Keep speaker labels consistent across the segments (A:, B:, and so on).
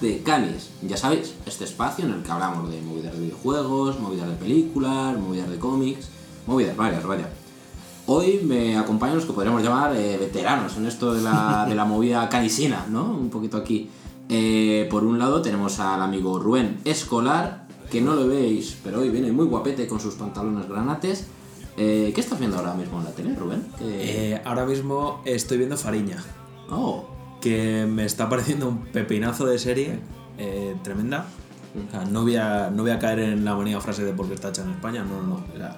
A: de Canis. Ya sabéis, este espacio en el que hablamos de movidas de videojuegos, movidas de películas, movidas de cómics, movidas varias, vaya. Hoy me acompañan los que podríamos llamar eh, veteranos en esto de la, de la movida canisina, ¿no? Un poquito aquí. Eh, por un lado tenemos al amigo Rubén Escolar, que no lo veis, pero hoy viene muy guapete con sus pantalones granates. Eh, ¿Qué estás viendo ahora mismo en la tele, Rubén? ¿Qué-
B: Eh, ahora mismo estoy viendo Fariña,
A: Oh,
B: que me está pareciendo un pepinazo de serie eh, tremenda. O sea, no voy, a, no voy a caer en la bonita frase de porque está hecha en España, no, no, no. O sea,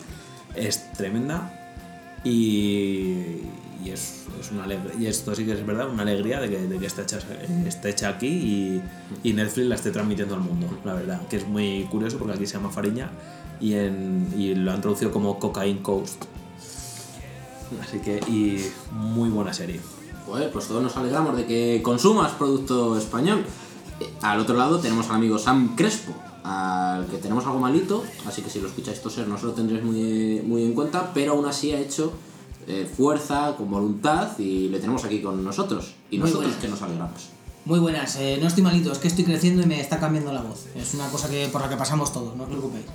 B: es tremenda y, y es, es una alegría. Y esto sí que es verdad, una alegría de que, de que esté, hecha, esté hecha aquí y, y Netflix la esté transmitiendo al mundo, la verdad. Que es muy curioso porque aquí se llama Fariña y, en, y lo han traducido como Cocaine Coast. Así que, y muy buena serie.
A: Pues, pues todos nos alegramos de que consumas producto español. Eh, Al otro lado tenemos al amigo Sam Crespo, al que tenemos algo malito, así que si lo escucháis toser no se lo tendréis muy, muy en cuenta, pero aún así ha hecho eh, fuerza, con voluntad y le tenemos aquí con nosotros. Y
C: Muy
A: nosotros
C: buenas.
A: que nos alegramos.
C: Muy buenas, eh, no estoy malito, es que estoy creciendo y me está cambiando la voz. Es una cosa que por la que pasamos todos, no os preocupéis.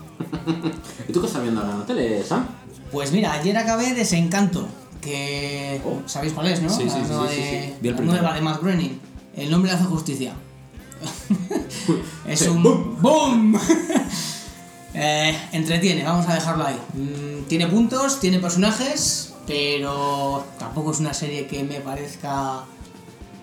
A: ¿Y tú qué estás viendo ahora en la tele, Sam?
C: Pues mira, ayer acabé Desencanto, que sabéis cuál es, ¿no?
B: Sí, sí,
C: la nueva,
B: sí, sí,
C: de, la
B: primero.
C: nueva de Matt Groening. El nombre le hace justicia. es
A: Sí,
C: un
A: ¡boom!
C: ¡Boom! Eh, entretiene, vamos a dejarlo ahí. Mm, tiene puntos, tiene personajes, pero tampoco es una serie que me parezca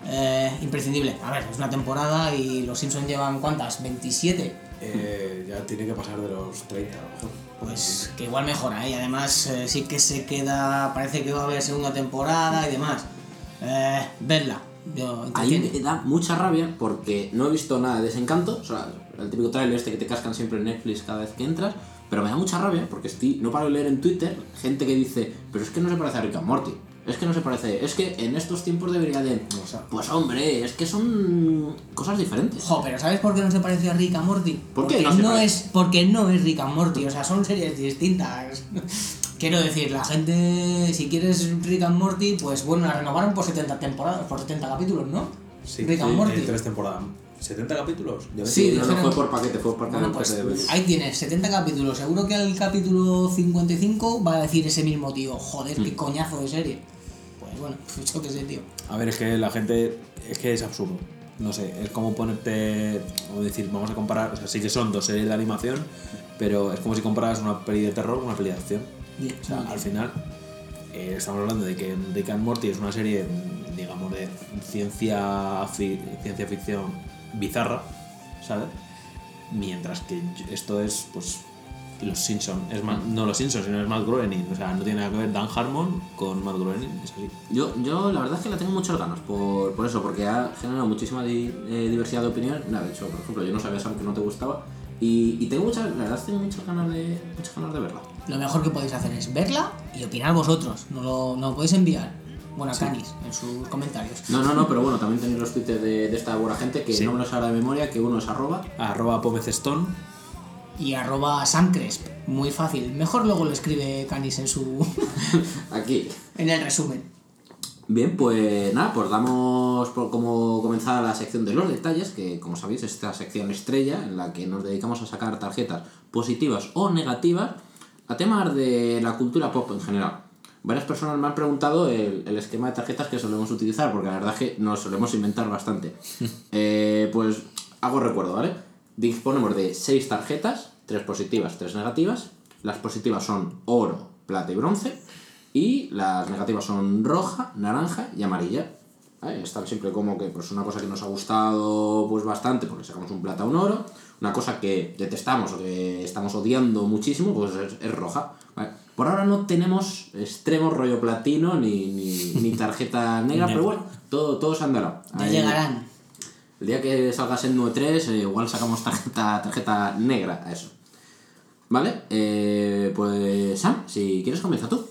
C: eh, imprescindible. A ver, es una temporada y los Simpsons llevan ¿cuántas? ¿27?
B: Eh, ya tiene que pasar de los 30 a lo mejor.
C: Pues que igual mejora, ¿eh? Y además eh, sí que se queda, parece que va a haber segunda temporada y demás. Eh, verla, yo
A: Ahí me da mucha rabia porque no he visto nada de desencanto, o sea, el típico trailer este que te cascan siempre en Netflix cada vez que entras, pero me da mucha rabia porque estoy, no paro de leer en Twitter gente que dice, pero es que no se parece a Rick and Morty, es que no se parece, es que en estos tiempos debería de... Pues hombre, es que son cosas diferentes.
C: Jo, pero ¿sabes por qué no se parece a Rick and Morty?
A: ¿Por qué
C: porque
A: no se
C: no
A: parece?
C: es Porque no es Rick and Morty, o sea, son series distintas. Quiero decir, la gente, si quieres Rick and Morty, pues bueno, la renovaron por 70 temporadas, por 70 capítulos, ¿no? Rick and Morty.
B: tres temporadas. ¿70 capítulos?
C: Sí,
A: no, no
C: dijeron-
A: fue por paquete, fue por
C: Bueno,
A: paquete
C: pues
A: de
C: ahí tienes, 70 capítulos. Seguro que al capítulo 55 va a decir ese mismo tío, joder,
A: Mm.
C: qué coñazo de serie. Bueno, pues yo qué sé, tío.
B: A ver, es que la gente. Es que es absurdo. No sé, es como ponerte. Como decir, vamos a comparar. O sea, sí que son dos series de animación, pero es como si comparas una peli de terror con una peli de acción. O sea, al final, eh, estamos hablando de que Rick and Morty es una serie, digamos, de ciencia, fi- ciencia ficción bizarra, ¿sabes? Mientras que esto es, pues, Los Simpsons. Es más, no Los Simpsons, sino es Matt Groening. O sea, no tiene nada que ver Dan Harmon con Matt Groening, es así.
A: Yo, yo la verdad es que la tengo muchas ganas por, por eso, porque ha generado muchísima di- eh, diversidad de opinión. Nada, de hecho, por ejemplo, yo no sabía Sam que no te gustaba. Y, y tengo muchas, la verdad es que tengo muchas ganas de, muchas ganas de verla.
C: Lo mejor que podéis hacer es verla y opinar vosotros. No lo, no lo podéis enviar. Bueno, a Canis, en sus comentarios.
A: No, no, no, pero bueno, también tenéis los tweets de, de esta buena gente que
B: Sí.
A: no me los hará de memoria, que uno es arroba.
B: Arroba Pomecestón.
C: Y arroba samcresp. Muy fácil. Mejor luego lo escribe Canis en su.
A: Aquí.
C: en el resumen.
A: Bien, pues nada, pues damos por como comenzar la sección de los detalles, que como sabéis es esta sección estrella en la que nos dedicamos a sacar tarjetas positivas o negativas a temas de la cultura pop en general. Varias personas me han preguntado el, el esquema de tarjetas que solemos utilizar, porque la verdad es que nos solemos inventar bastante. Eh, pues hago recuerdo, ¿vale? Disponemos de seis tarjetas, tres positivas, tres negativas. Las positivas son oro, plata y bronce. Y las negativas son roja, naranja y amarilla. ¿Vale? Están siempre como que pues una cosa que nos ha gustado pues bastante, porque sacamos un plata o un oro. Una cosa que detestamos o que estamos odiando muchísimo, pues es, es roja. ¿vale? Por ahora no tenemos extremo rollo platino ni, ni, ni tarjeta negra, pero bueno, todo, todo se andará.
C: Ya llegarán.
A: El día que salgas en 9.3, eh, igual sacamos tarjeta, tarjeta negra a eso. ¿Vale? Eh, pues Sam, si quieres comienza tú.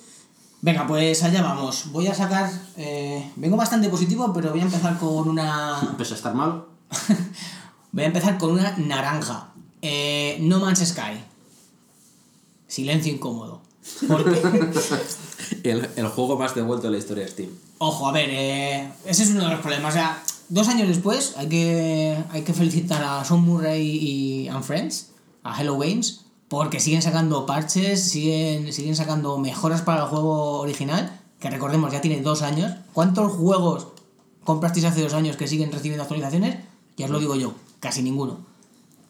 C: Venga, pues allá vamos. Voy a sacar. eh, vengo bastante positivo, pero voy a empezar con una.
A: Pese a estar malo.
C: Voy a empezar con una naranja. Eh, no Man's Sky. Silencio incómodo. Porque.
B: El, el juego más devuelto de la historia de Steam.
C: Ojo, a ver, eh, ese es uno de los problemas. O sea, dos años después hay que, hay que felicitar a Sean Murray y and Friends, a Hello Games, porque siguen sacando parches, siguen, siguen sacando mejoras para el juego original, que recordemos ya tiene dos años. ¿Cuántos juegos comprasteis hace dos años que siguen recibiendo actualizaciones? Ya os lo digo yo, casi ninguno.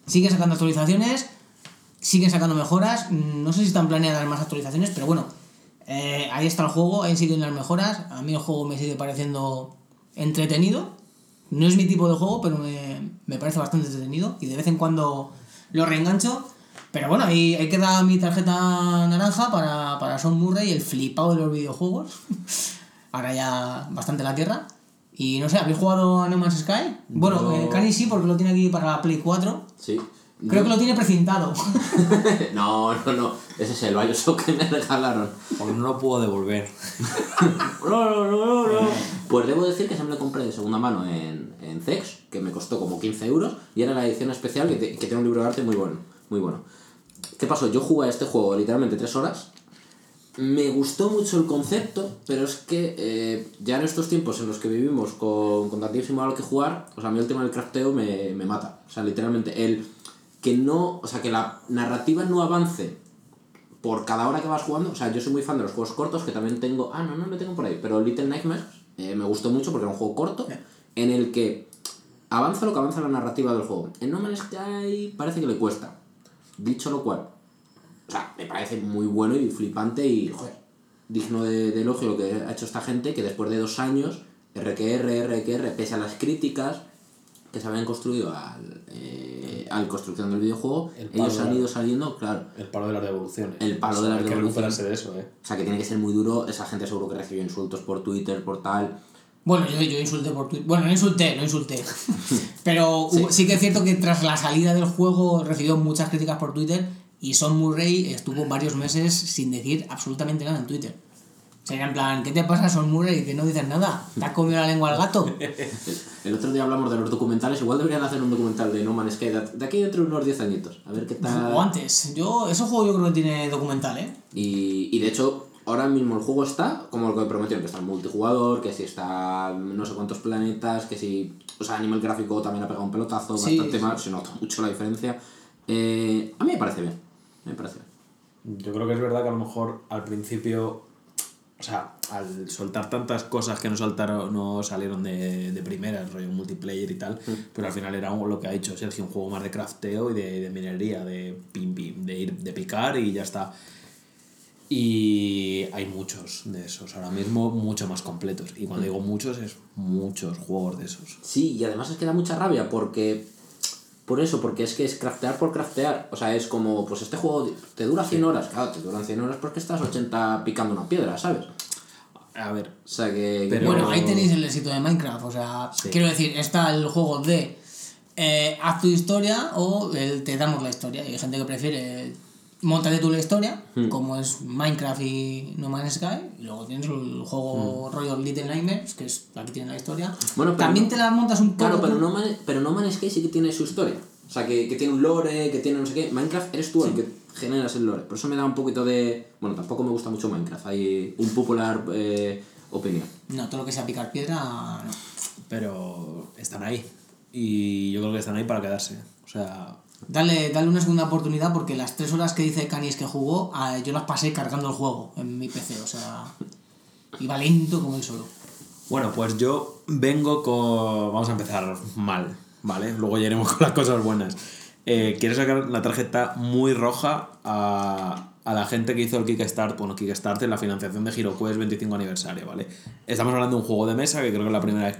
C: Siguen sacando actualizaciones, siguen sacando mejoras. No sé si están planeadas más actualizaciones, pero bueno, eh, ahí está el juego, ahí siguen las mejoras. A mí el juego me sigue pareciendo entretenido. No es mi tipo de juego, pero me, me parece bastante entretenido y de vez en cuando lo reengancho. Pero bueno, ahí, ahí queda mi tarjeta naranja para, para Son Murray, el flipado de los videojuegos. Ahora ya bastante la tierra. Y no sé, ¿habéis jugado a No Man's Sky? Bueno,
B: Yo-
C: eh, Cani sí, porque lo tiene aquí para la Play 4.
A: Sí.
C: Creo que lo tiene precintado.
A: No, no, no. Ese es el Bioshock que me regalaron.
B: Porque no lo puedo devolver.
A: No, no, no, no. Pues debo decir que se me lo compré de segunda mano en, en Zex, que me costó como 15 euros, y era la edición especial que, te- que tiene un libro de arte muy bueno. Muy bueno. ¿Qué pasó? Yo jugué a este juego literalmente 3 horas. Me gustó mucho el concepto, pero es que eh, ya en estos tiempos en los que vivimos con, con tantísimo algo que jugar, o sea, a mí el tema del crafteo me, me mata. O sea, literalmente, el que no, o sea, que la narrativa no avance por cada hora que vas jugando, o sea, yo soy muy fan de los juegos cortos, que también tengo, ah, no, no lo tengo por ahí, pero Little Nightmares eh, me gustó mucho porque era un juego corto en el que avanza lo que avanza la narrativa del juego. En No Man's Sky parece que le cuesta. Dicho lo cual, o sea, me parece muy bueno y flipante y, joder, digno de, de elogio lo que ha hecho esta gente, que después de dos años, RQR, RQR, pese a las críticas que se habían construido al, eh, al construcción del videojuego,
B: El
A: ellos han
B: de-
A: ido saliendo, claro,
B: El palo de las devoluciones.
A: El palo de las
B: Hay que
A: devoluciones.
B: recuperarse de eso, eh.
A: o sea, que tiene que ser muy duro. Esa gente seguro que recibió insultos por Twitter, por tal.
C: Bueno, yo, yo insulté por Twitter. Bueno, no insulté, no insulté. Pero hubo- sí. que es cierto que tras la salida del juego recibió muchas críticas por Twitter y Son Murray estuvo varios meses sin decir absolutamente nada en Twitter. Sería en plan, ¿qué te pasa, Son Murray? Que no dices nada. ¿Te has comido la lengua al gato?
A: El otro día hablamos de los documentales. Igual deberían hacer un documental de No Man's Sky de de aquí dentro de unos 10 añitos. A ver qué tal.
C: O antes. Yo, ese juego yo creo que tiene documental, ¿eh?
A: Y, y de hecho, ahora mismo el juego está como lo que prometieron: que está el multijugador, que si está no sé cuántos planetas, que si. O sea, a nivel gráfico también ha pegado un pelotazo
C: Sí,
A: bastante
C: sí.
A: mal. Se nota mucho la diferencia. Eh, a mí me parece bien. Me parece bien.
B: Yo creo que es verdad que a lo mejor al principio, o sea, al soltar tantas cosas que no saltaron, no salieron de, de primeras, rollo multiplayer y tal, pero al final era lo que ha dicho Sergio, un juego más de crafteo y de, de minería, de pim, pim, de ir, de picar y ya está. Y hay muchos de esos, ahora mismo mucho más completos. Y cuando digo muchos, es muchos juegos de esos.
A: Sí, y además es que da mucha rabia porque. Por eso, porque es que es craftear por craftear. O sea, es como, pues este juego te dura 100 horas. Claro, te duran 100 horas porque estás 80 picando una piedra, ¿sabes?
B: A ver,
A: O sea que.
B: Pero-
C: Bueno, ahí tenéis el éxito de Minecraft. O sea,
B: Sí.
C: quiero decir, está el juego de eh, haz tu historia o el te damos la historia. Y hay gente que prefiere montate tú la historia,
A: Hmm.
C: como es Minecraft y No Man's Sky. Y luego tienes el juego rollo Little Nightmares, que es la que tiene la historia.
A: Hmm. Bueno, pero
C: También
A: no-
C: te la montas un poco.
A: Claro, pero no, Man, pero no Man's Sky sí que tiene su historia. O sea, que, que tiene un lore, que tiene no sé qué. Minecraft eres tú el que generas el lore. Por eso me da un poquito de. Bueno, tampoco me gusta mucho Minecraft. Hay un popular eh, opinión.
C: No, todo lo que sea picar piedra, no.
B: pero están ahí. Y yo creo que están ahí para quedarse. O sea,
C: Dale, dale una segunda oportunidad porque las tres horas que dice Canis que jugó, yo las pasé cargando el juego en mi PC, o sea. Iba lento como el solo.
B: Bueno, pues yo vengo con... Vamos a empezar mal, ¿vale? Luego ya iremos con las cosas buenas. Eh, quiero sacar la tarjeta muy roja a, a la gente que hizo el Kickstarter, bueno, Kickstarter, la financiación de HeroQuest 25 aniversario, ¿vale? Estamos hablando de un juego de mesa que creo que es la primera vez...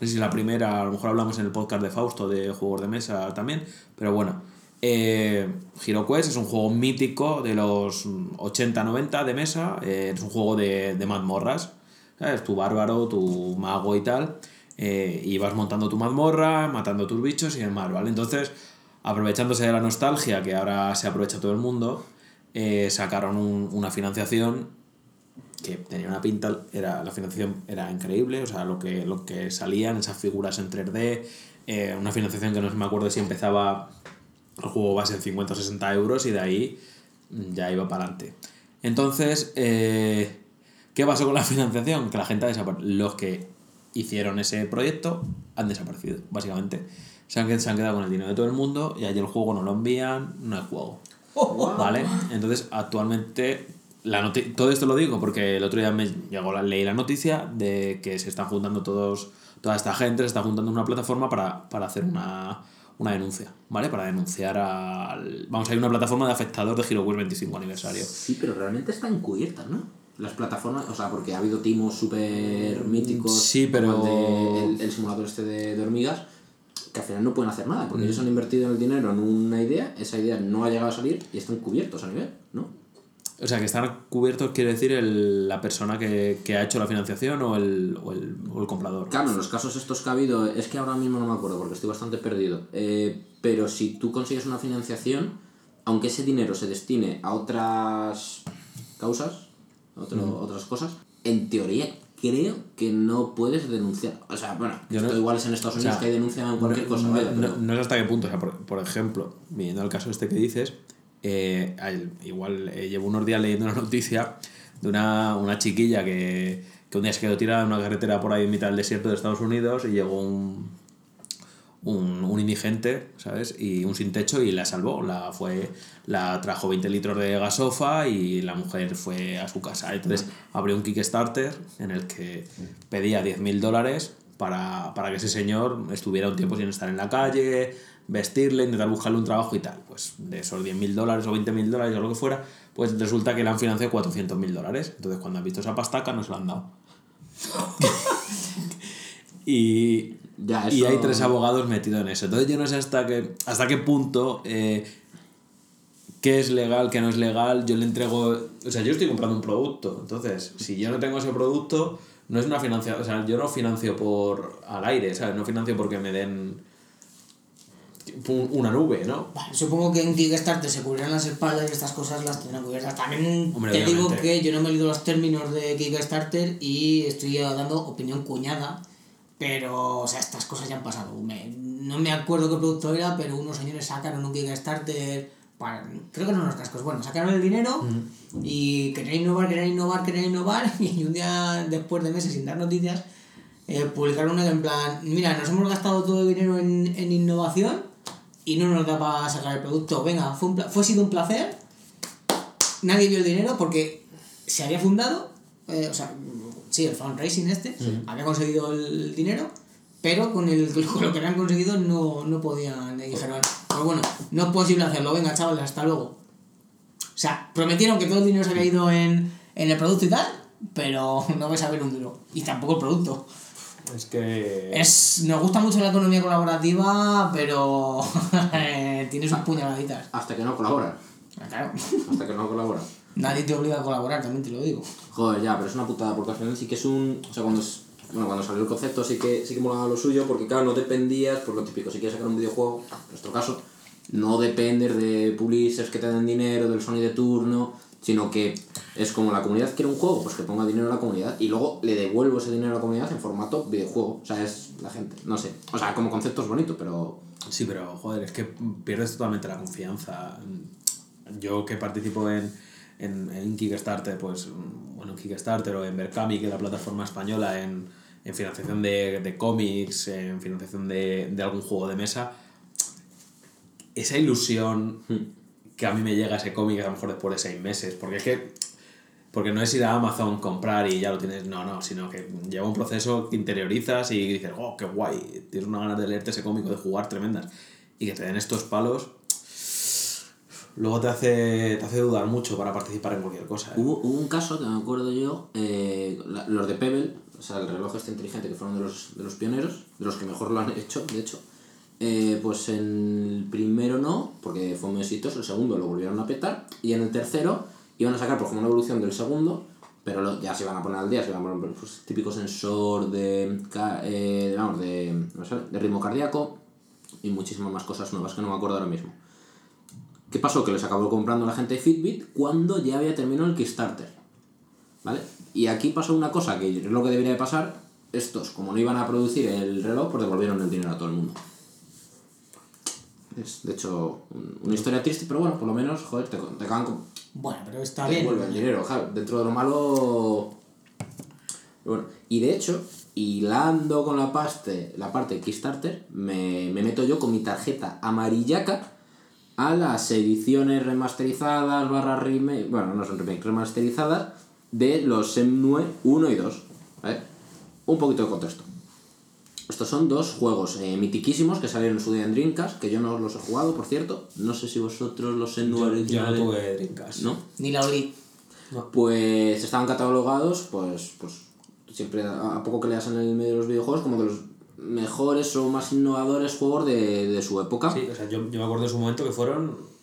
B: No sé si la primera, a lo mejor hablamos en el podcast de Fausto de juegos de mesa también, pero bueno. Eh, es un juego mítico de los 80-90 de mesa, eh, es un juego de, de mazmorras, ¿sabes? Tu bárbaro, tu mago y tal, eh, y vas montando tu mazmorra, matando tus bichos y demás, ¿vale? Entonces, aprovechándose de la nostalgia que ahora se aprovecha todo el mundo, eh, sacaron un- una financiación que tenía una pinta, era, la financiación era increíble, o sea, lo que, lo que salían, esas figuras en 3D, eh, una financiación que no me acuerdo si empezaba el juego base en 50 o 60 euros y de ahí mm, ya iba para adelante. Entonces, eh, ¿Qué pasó con la financiación? Que la gente ha desaparecido. Los que hicieron ese proyecto han desaparecido, básicamente. Se han, se han quedado con el dinero de todo el mundo y allí el juego no lo envían, no hay juego. ¿Vale? Entonces, actualmente, la todo esto lo digo porque el otro día me llegó la, leí la noticia de que se están juntando todos, toda esta gente, se está juntando en una plataforma para, para hacer una, una denuncia, ¿vale? Para denunciar al... Vamos, hay una plataforma de afectados de HeroQuest 25 aniversario.
A: Sí, pero realmente están cubiertas, ¿no? Las plataformas, o sea, porque ha habido timos súper míticos.
B: Sí, pero-
A: como El, de- el- el simulador este de, de hormigas, que al final no pueden hacer nada, porque ellos han invertido el dinero en una idea, esa idea no ha llegado a salir y están cubiertos a nivel, ¿no?
B: O sea, que están cubiertos quiere decir el, la persona que, que ha hecho la financiación o el, o el, o el comprador.
A: Claro, en los casos estos que ha habido, es que ahora mismo no me acuerdo porque estoy bastante perdido, eh, pero si tú consigues una financiación, aunque ese dinero se destine a otras causas, a otro- otras cosas, en teoría creo que no puedes denunciar. O sea, bueno,
B: Yo
A: esto
B: no-
A: igual es en Estados
B: o
A: Unidos
B: sea,
A: que denuncian cualquier cosa,
B: no,
A: vaya,
B: no-
A: pero-
B: no sé hasta qué punto. O sea, por, por ejemplo, viendo el caso este que dices, eh, al- igual eh, llevo unos días leyendo una noticia de una, una chiquilla que, que un día se quedó tirada en una carretera por ahí en mitad del desierto de Estados Unidos y llegó un, un, un indigente, ¿sabes? Y un sin techo y la salvó. La, fue, la trajo 20 litros de gasofa y la mujer fue a su casa. Entonces abrió un Kickstarter en el que pedía 10.000 dólares para, para que ese señor estuviera un tiempo sin estar en la calle, vestirle, intentar buscarle un trabajo y tal. Pues de esos 10.000 dólares o 20.000 dólares o lo que fuera, pues resulta que le han financiado 400.000 dólares. Entonces cuando han visto esa pastaca no se la han dado. y,
A: Ya,
B: y hay tres abogados metidos en eso. Entonces yo no sé hasta qué, hasta qué punto, eh, qué es legal, qué no es legal. Yo le entrego, o sea, yo estoy comprando un producto. Entonces, si yo no tengo ese producto, no es una financiación, o sea, yo no financio por al aire, ¿sabes? No financio porque me den una nube, ¿no?
C: Supongo que en Kickstarter se cubrirán las espaldas y estas cosas las tendrán cubiertas. También
B: Hombre,
C: te digo que yo no me he leído los términos de Kickstarter y estoy dando opinión cuñada, pero o sea, estas cosas ya han pasado. Me- no me acuerdo qué producto era, pero unos señores sacaron un Kickstarter para, creo que no unos cascos, bueno, sacaron el dinero y querían innovar, querían innovar, querían innovar y un día después de meses sin dar noticias eh, publicaron una que en plan, mira, nos hemos gastado todo el dinero en, en innovación y no nos da para sacar el producto. Venga, fue, un pla- fue sido un placer. Nadie vio el dinero porque se había fundado, eh, o sea, sí, el fundraising este, había conseguido el dinero, pero con, el, con lo que habían conseguido no, no podían. Y dijeron, pues bueno, no es posible hacerlo, venga, chavales, hasta luego. O sea, prometieron que todo el dinero se había ido en, en el producto y tal, pero no vais a ver un duro. Y tampoco el producto.
B: Es que...
C: Es, nos gusta mucho la economía colaborativa, pero eh, tiene sus puñaladitas.
A: Hasta que no colaboran.
C: Claro,
A: Hasta que no colaboran.
C: nadie te obliga a colaborar, también te lo digo.
A: Joder, ya, pero es una putada, porque al final sí que es un. O sea, cuando, es- bueno, cuando salió el concepto sí que, sí que molaba lo suyo, porque claro, no dependías, por lo típico, si quieres sacar un videojuego, en nuestro caso, no dependes de publishers que te den dinero, del Sony de turno, sino que es como la comunidad quiere un juego, pues que ponga dinero a la comunidad y luego le devuelvo ese dinero a la comunidad en formato videojuego. O sea, es la gente, no sé. O sea, como concepto es bonito, pero.
B: Sí, pero joder, es que pierdes totalmente la confianza. Yo que participo en, en, en Kickstarter, pues, bueno, en Kickstarter o en Berkami, que es la plataforma española en, en financiación de, de cómics, en financiación de, de algún juego de mesa, esa ilusión que a mí me llega ese cómic a lo mejor después de seis meses, porque es que porque no es ir a Amazon, comprar y ya lo tienes, no, no, sino que lleva un proceso que interiorizas y dices, oh, qué guay, tienes una ganas de leerte ese cómico, de jugar tremendas. Y que te den estos palos, luego te hace, te hace dudar mucho para participar en cualquier cosa. ¿eh?
A: Hubo, hubo un caso que me acuerdo yo, eh, los de Pebble, o sea, el reloj este inteligente que fueron de los, de los pioneros, de los que mejor lo han hecho, de hecho. Eh, pues en el primero no, porque fue muy exitoso, el segundo lo volvieron a petar, y en el tercero iban a sacar pues, como una evolución del segundo, pero ya se iban a poner al día, se iban a poner pues, típico sensor de, eh, de, no sé, de ritmo cardíaco y muchísimas más cosas nuevas que no me acuerdo ahora mismo. ¿Qué pasó? Que les acabó comprando la gente de Fitbit cuando ya había terminado el Kickstarter. ¿Vale? Y aquí pasó una cosa que es lo que debería de pasar. Estos, como no iban a producir el reloj, pues devolvieron el dinero a todo el mundo. Es, de hecho, un- una historia triste, pero bueno, por lo menos, joder, te, te acaban con-
C: Bueno, pero está
A: te
C: bien.
A: devuelven el dinero. Claro, dentro de lo malo, bueno, y de hecho, hilando con la parte, la parte de Kickstarter, me, me meto yo con mi tarjeta amarillaca a las ediciones remasterizadas, barra remake, bueno, no son remake, remasterizadas de los Semnue 1 y 2. ¿vale? Un poquito de contexto. Estos son dos juegos eh, mitiquísimos que salieron en su día en Dreamcast, que yo no los he jugado, por cierto. No sé si vosotros los Semnue
B: Yo, yo no tuve Dreamcast.
A: ¿No?
C: Ni la olí.
A: Pues estaban catalogados, pues, pues siempre a a poco que leas en el medio de los videojuegos, como de los mejores o más innovadores juegos de, de su época.
B: Sí, o sea, yo, yo me acuerdo de su momento que fueron.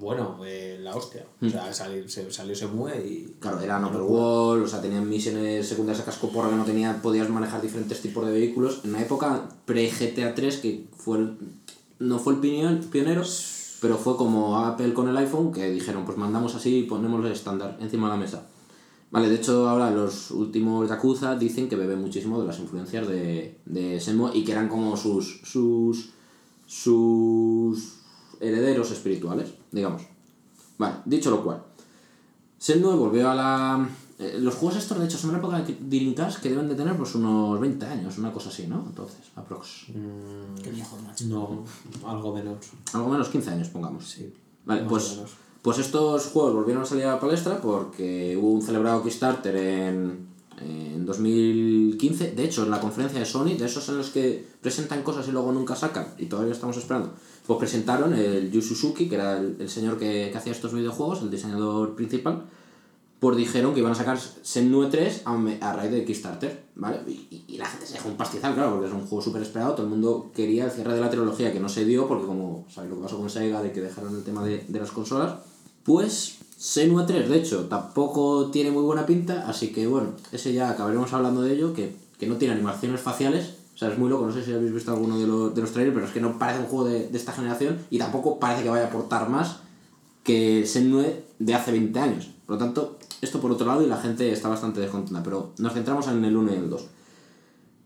B: Mm, Bueno, eh, la hostia. O sea, salir, se, salió Semue y.
A: Claro, eran open world, o sea, tenían misiones secundarias a casco porra que no tenía, podías manejar diferentes tipos de vehículos. En una época pre-GTA 3, que fue el- no fue el pionero, pionero, pero fue como Apple con el iPhone, que dijeron, pues mandamos así y ponemos el estándar encima de la mesa. Vale, de hecho ahora los últimos Yakuza dicen que beben muchísimo de las influencias de, de Shenmue y que eran como sus, sus, sus herederos espirituales, digamos. Vale, dicho lo cual, Shenmue volvió a la... eh, los juegos estos, de hecho, son una época de Dreamcast que deben de tener pues unos 20 años, una cosa así, ¿no? Entonces, aprox.
C: Qué viejo, macho.
B: No, algo menos.
A: Algo menos 15 años, pongamos.
B: Sí.
A: Vale, pues, pues estos juegos volvieron a salir a la palestra porque hubo un celebrado Kickstarter en, en 2015. De hecho, en la conferencia de Sony, de esos en los que presentan cosas y luego nunca sacan, y todavía estamos esperando, pues presentaron el Yu Suzuki, que era el, señor que, que hacía estos videojuegos, el diseñador principal, pues dijeron que iban a sacar Shenmue 3 a, a raíz de Kickstarter, ¿vale? Y, y- la gente se dejó un pastizal, claro, porque es un juego súper esperado, todo el mundo quería el cierre de la trilogía, que no se dio, porque como sabéis lo que pasó con Sega, de que dejaron el tema de, de las consolas, pues Shenmue 3, de hecho, tampoco tiene muy buena pinta, así que bueno, ese ya acabaremos hablando de ello, que, que no tiene animaciones faciales, sea, es muy loco, no sé si habéis visto alguno de los, de los trailers, pero es que no parece un juego de, de esta generación y tampoco parece que vaya a aportar más que Shenmue de hace 20 años. Por lo tanto, esto por otro lado y la gente está bastante descontenta, pero nos centramos en el 1 y el 2.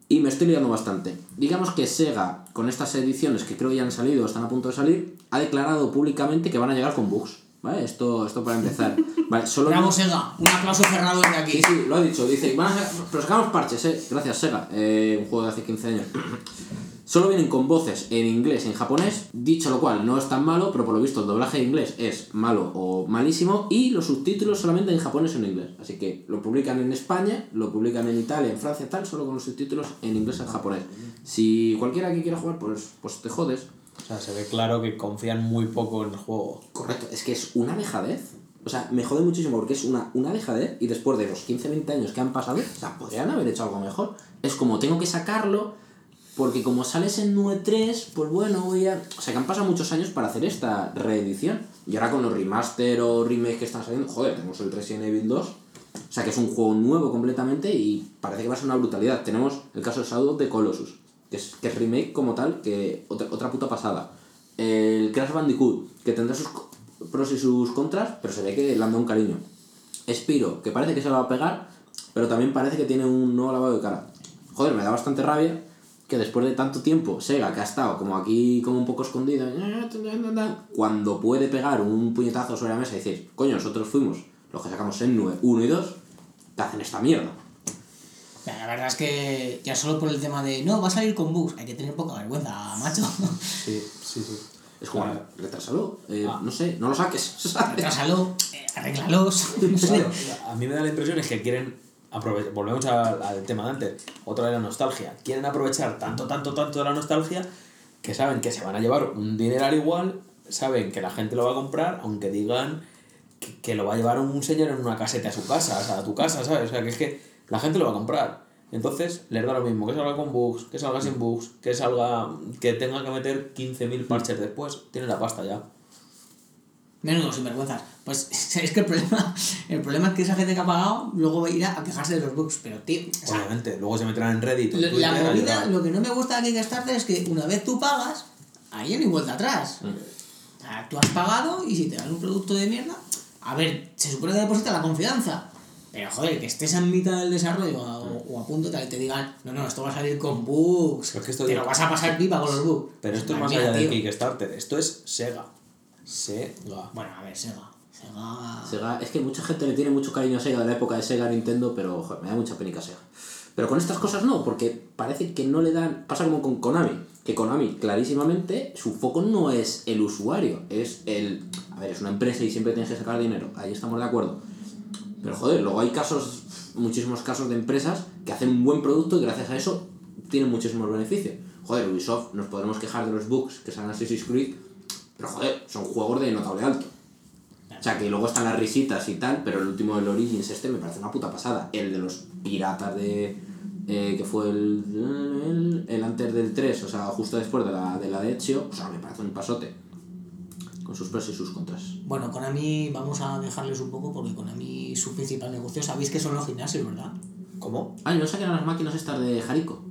A: Y me estoy liando bastante. Digamos que Sega, con estas ediciones que creo ya han salido o están a punto de salir, ha declarado públicamente que van a llegar con bugs. ¿Vale? Esto, esto para empezar. Vale, solo
C: Bravo, Sega. Un aplauso cerrado desde aquí.
A: Sí, sí, lo ha dicho. Dice, van a pero sacamos parches, eh. Gracias, Sega. Eh, un juego de hace 15 años. Solo vienen con voces en inglés y en japonés, dicho lo cual no es tan malo, pero por lo visto el doblaje en inglés es malo o malísimo y los subtítulos solamente en japonés o en inglés. Así que lo publican en España, lo publican en Italia, en Francia, tal, solo con los subtítulos en inglés y en japonés. Si cualquiera que quiera jugar, pues, pues te jodes.
B: O sea, se ve claro que confían muy poco en el juego.
A: Correcto, es que es una dejadez. O sea, me jode muchísimo porque es una, una y después de los 15-20 años que han pasado, podrían haber hecho algo mejor. Es como tengo que sacarlo porque como sales en 9.3, pues bueno, voy a... O sea, que han pasado muchos años para hacer esta reedición. Y ahora con los remaster o remake que están saliendo, joder, tenemos el Resident Evil 2. O sea, que es un juego nuevo completamente y parece que va a ser una brutalidad. Tenemos el caso de Shadow the Colossus, que es, que remake como tal, que otra, otra puta pasada. El Crash Bandicoot, que tendrá sus pros y sus contras, pero se ve que le han dado un cariño. Spiro, que parece que se va a pegar, pero también parece que tiene un nuevo lavado de cara. Joder, me da bastante rabia que después de tanto tiempo, Sega, que ha estado como aquí, como un poco escondido, cuando puede pegar un puñetazo sobre la mesa y decir, coño, nosotros fuimos los que sacamos en 9, 1 y 2, te hacen esta mierda.
C: La verdad es que ya solo por el tema de no, va a salir con bugs, hay que tener poca vergüenza, macho.
B: Sí, sí, sí.
A: Es como,
B: Claro.
A: retrasalo, eh,
B: Ah.
A: no sé, no lo saques, ¿sabes?
C: Retrásalo, eh, arréglalos. No sé.
B: Claro, a mí me da la impresión es que quieren aprovechar, volvemos al, al tema de antes, otra de la nostalgia, quieren aprovechar tanto, tanto, tanto de la nostalgia que saben que se van a llevar un dineral igual, saben que la gente lo va a comprar, aunque digan que, que lo va a llevar un señor en una caseta a su casa, o sea, a tu casa, ¿sabes? O sea, que es que la gente lo va a comprar. Entonces, les da lo mismo, que salga con bugs, que salga sin bugs, que salga, que tenga que meter 15.000 parches después, tiene la pasta ya.
C: Menudo sinvergüenzas. Pues es que el problema, el problema es que esa gente que ha pagado luego irá a quejarse de los bugs. Pero, tío, o sea,
B: Obviamente, luego se meterán en Reddit. en
C: lo-
B: Twitter
C: la
B: a
C: movida, lo que no me gusta de Kickstarter es que una vez tú pagas, ahí hay vuelta atrás. Sea, tú has pagado y si te dan un producto de mierda, a ver, se supone que deposita la confianza. Pero joder, que estés en mitad del desarrollo o, o a punto tal y te digan, no, no, esto va a salir con bugs,
B: que esto
C: te
B: digo-
C: lo vas a pasar pipa con los bugs.
B: Pero esto es más allá de
C: tío.
B: Kickstarter, esto es Sega. Sega.
C: Bueno, a ver, Sega. Sega...
A: Sega, es que mucha gente le tiene mucho cariño a Sega de la época de Sega Nintendo, pero joder, me da mucha penica Sega. Pero con estas cosas no, porque parece que no le dan. Pasa como con Konami, que Konami clarísimamente su foco no es el usuario, es el. A ver, es una empresa y siempre tienes que sacar dinero, ahí estamos de acuerdo. Pero joder, luego hay casos, muchísimos casos de empresas que hacen un buen producto y gracias a eso tienen muchísimos beneficios. Joder, Ubisoft, nos podremos quejar de los bugs que salen Assassin's Creed, pero joder, son juegos de notable alto. O sea, que luego están las risitas y tal, pero el último del Origins este me parece una puta pasada. El de los piratas de... eh, que fue el, el, el antes del 3, o sea, justo después de la de, la de Ezio, o sea, me parece un pasote. Con sus pros y sus contras.
C: Bueno, Konami vamos a dejarles un poco porque Konami su principal negocio, sabéis que son los gimnasios, ¿verdad?
B: ¿Cómo?
A: Ah, ¿y no sacan las máquinas estas de Jarico?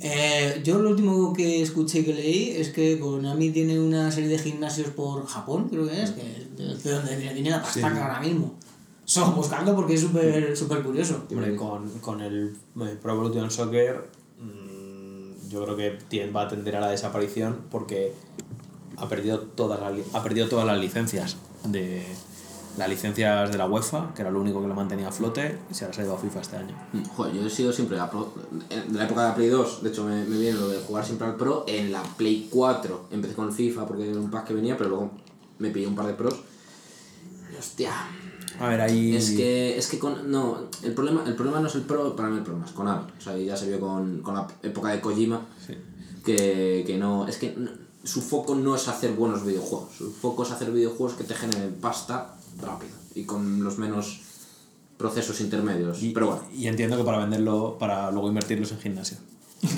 C: Eh, yo lo último que escuché y que leí es que Konami tiene una serie de gimnasios por Japón, creo que es, que es de donde viene la pasta que ahora mismo. Solo buscando porque es súper súper curioso.
B: Hombre, con, con el eh, Pro Evolution Soccer mm, yo creo que va a tender a la desaparición porque ha perdido todas las, ha perdido todas las licencias de las licencias de la UEFA, que era lo único que lo mantenía a flote, y se las ha ido a FIFA este año.
A: Mm, Joder, yo he sido siempre la pro. En la época de la Play 2, de hecho me, me viene lo de jugar siempre al pro. En la Play 4 empecé con el FIFA porque era un pack que venía, pero luego me pillé un par de pros. Y hostia.
B: A ver, ahí...
A: Es que, es que con, no, el problema, el problema no es el pro, para mí el problema es Konami. O sea, ya se vio con, con la época de Kojima
B: Sí.
A: que, que no. Es que no- su foco no es hacer buenos videojuegos. Su foco es hacer videojuegos que te generen pasta rápido y con los menos procesos intermedios.
B: Y,
A: pero bueno.
B: y entiendo que para venderlo, para luego invertirlos en gimnasio.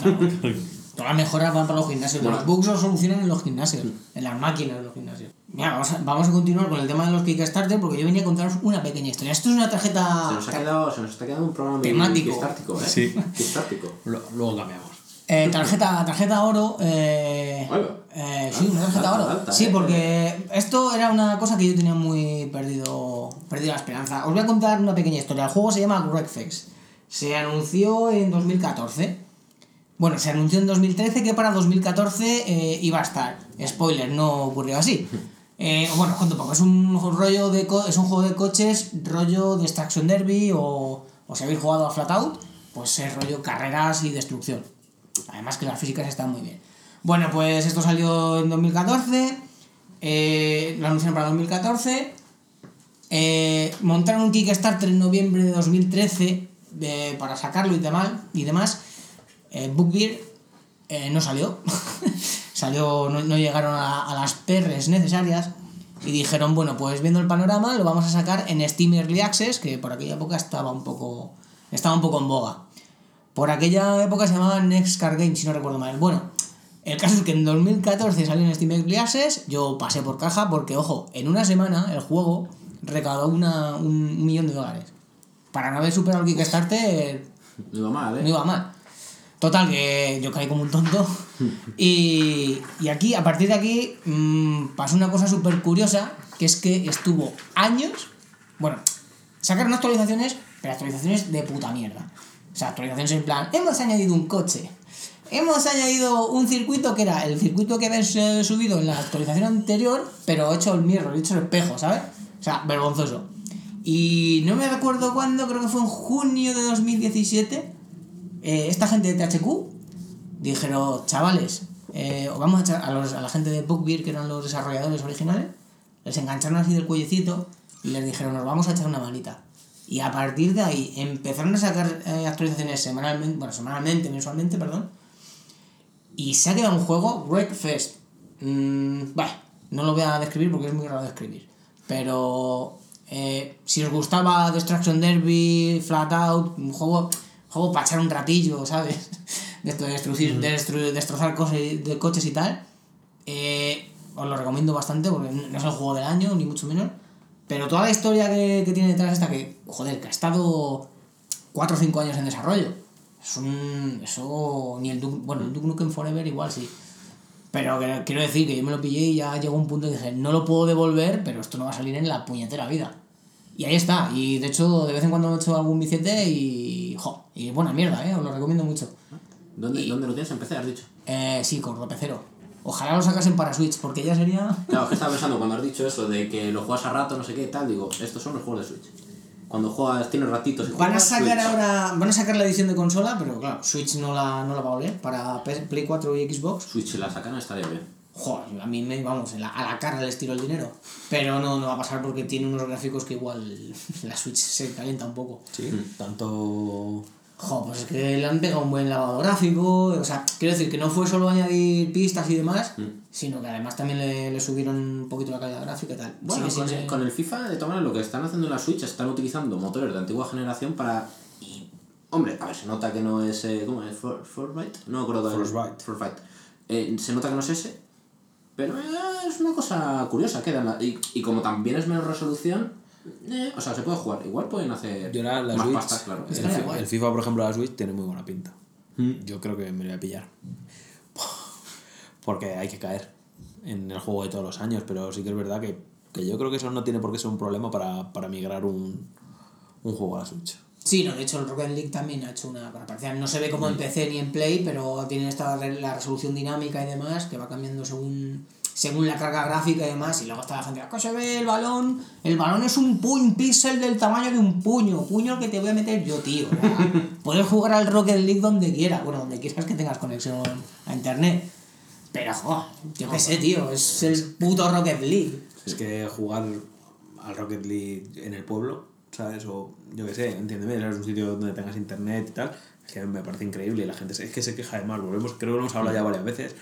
C: Todas las mejoras van para los gimnasios.
A: Bueno.
C: Los bugs los solucionan en los gimnasios, en las máquinas de los gimnasios. Mira, vamos a, vamos a continuar con el tema de los Kickstarter porque yo venía a contaros una pequeña historia. Esto es una
A: Se
C: tarjeta.
A: nos ha quedado, se nos está quedando un programa muy
C: Temático.
A: quistártico, ¿eh?
B: Sí. Luego cambiamos.
C: Eh, tarjeta, tarjeta oro. Eh, eh, sí, una tarjeta
A: Alta,
C: oro.
A: alta,
C: sí,
A: eh.
C: porque esto era una cosa que yo tenía muy perdido, perdido la esperanza. Os voy a contar una pequeña historia. El juego se llama Wreckfest. Se anunció en 2014. Bueno, se anunció en 2013 que para 2014 eh, iba a estar. Spoiler, no ocurrió así. Eh, bueno, cuento poco. Es un rollo de co- es un juego de coches, rollo Destruction Derby o, o si habéis jugado a Flatout, pues es rollo carreras y destrucción. Además que las físicas están muy bien. Bueno, pues esto salió en 2014. eh, lo anunciaron para 2014. eh, montaron un Kickstarter en noviembre de 2013 de- para sacarlo y demás. Y demás. Eh, Bookbeer eh, no salió. salió no, no llegaron a, a las perres necesarias. Y dijeron, bueno, pues viendo el panorama, lo vamos a sacar en Steam Early Access, que por aquella época estaba un poco. estaba un poco en boga. Por aquella época se llamaba Next Car Game, si no recuerdo mal. Bueno, el caso es que en 2014 salió en Steam Early Access, yo pasé por caja porque, ojo, en una semana el juego recaudó una, un millón de dólares. Para no haber superado el Kickstarter,
A: No iba mal, ¿eh?
C: no iba mal. Total, que yo caí como un tonto. Y, y aquí, a partir de aquí, mm, pasó una cosa súper curiosa, que es que estuvo años... Bueno, sacaron actualizaciones, pero actualizaciones de puta mierda. O sea, actualizaciones en plan, hemos añadido un coche. Hemos añadido un circuito que era el circuito que habéis eh, subido en la actualización anterior, pero hecho el mirror, hecho el espejo, ¿sabes? O sea, vergonzoso. Y no me recuerdo cuándo, creo que fue en junio de 2017, eh, esta gente de THQ dijeron, chavales, eh, os vamos a echar a, los- a la gente de Bookbeer, que eran los desarrolladores originales, les engancharon así del cuellecito y les dijeron, nos vamos a echar una manita. Y a partir de ahí empezaron a sacar eh, actualizaciones semanalmente, bueno, semanalmente, mensualmente, perdón. Y se ha quedado un juego, Wreckfest. Mm, vale, no lo voy a describir porque es muy raro de escribir. Pero eh, si os gustaba Destruction Derby, Flatout, un juego, juego para echar un ratillo, ¿sabes? De esto de destruir, de destru- destrozar cosas de coches y tal. eh, os lo recomiendo bastante porque no es el juego del año, ni mucho menos. Pero toda la historia que, que tiene detrás esta que, joder, que ha estado 4 o 5 años en desarrollo. Es un. Eso. Ni el Duke. Bueno, el Duke Nukem Forever igual sí. Pero que- quiero decir que yo me lo pillé y ya llegó un punto y dije, no lo puedo devolver, pero esto no va a salir en la puñetera vida. Y ahí está. Y de hecho, de vez en cuando he hecho algún bicete y. Jo, y buena mierda, ¿eh? Os lo recomiendo mucho.
A: ¿Dónde, ¿Dónde lo tienes? Empecé, has dicho.
C: Eh, sí, con Ropecero. Ojalá lo sacasen para Switch, porque ya sería.
A: Claro, es que estaba pensando cuando has dicho eso de que lo juegas a rato, no sé qué, tal, digo, estos son los juegos de Switch. Cuando juegas, tienes ratitos y
C: Van a
A: juegas,
C: sacar
A: Switch.
C: ahora. Van a sacar la edición de consola, pero claro, Switch no la, no la va a oler para PS Play 4 y Xbox.
A: Switch la sacan estaría bien.
C: Joder, a mí me, vamos, en la- a la cara les tiro el dinero. Pero no, no va a pasar porque tiene unos gráficos que igual la Switch se calienta un poco.
B: Sí, tanto.
C: Jo, pues es que le han pegado un buen lavado gráfico. O sea, quiero decir que no fue solo añadir pistas y demás, sino que además también le, le subieron un poquito la calidad gráfica y tal.
A: Bueno, con, el,
C: ser-
A: con el FIFA, de todas maneras, lo que están haciendo en la Switch, están utilizando motores de antigua generación para... Y, hombre, a ver, se nota que no es... eh, ¿Cómo es? For- Frostbite? No me acuerdo de...
B: Frostbite.
A: Frostbite. Eh, se nota que no es ese, pero eh, es una cosa curiosa. Queda la- y, y como también es menos resolución, eh, o sea, se puede jugar. Igual pueden hacer
B: Yo la, la
A: más
B: Switch.
A: pasta, claro.
B: el, FIFA, por ejemplo, la Switch tiene muy buena pinta. Yo creo que me lo voy a pillar. Porque hay que caer en el juego de todos los años, pero sí que es verdad que, que yo creo que eso no tiene por qué ser un problema para, para migrar un, un juego a la Switch.
C: Sí, no, de hecho el Rocket League también ha hecho una para parecer- No se ve como en
A: Mm.
C: PC ni en Play, pero tiene esta re- la resolución dinámica y demás, que va cambiando según según la carga gráfica y demás. Y luego está la gente, ¿qué se ve el balón? El balón es un, pu- un píxel del tamaño de un puño. Puño que te voy a meter yo, tío. Puedes jugar al Rocket League donde quieras. Bueno, donde quieras que tengas conexión a internet. Pero, jo, yo qué sé, tío. Es el puto Rocket League.
B: Es que jugar al Rocket League en el pueblo, ¿sabes? O yo qué sé, entiéndeme, es un sitio donde tengas internet y tal, que me parece increíble y la gente es que se queja de mal. Volvemos, creo que lo hemos hablado ya varias veces,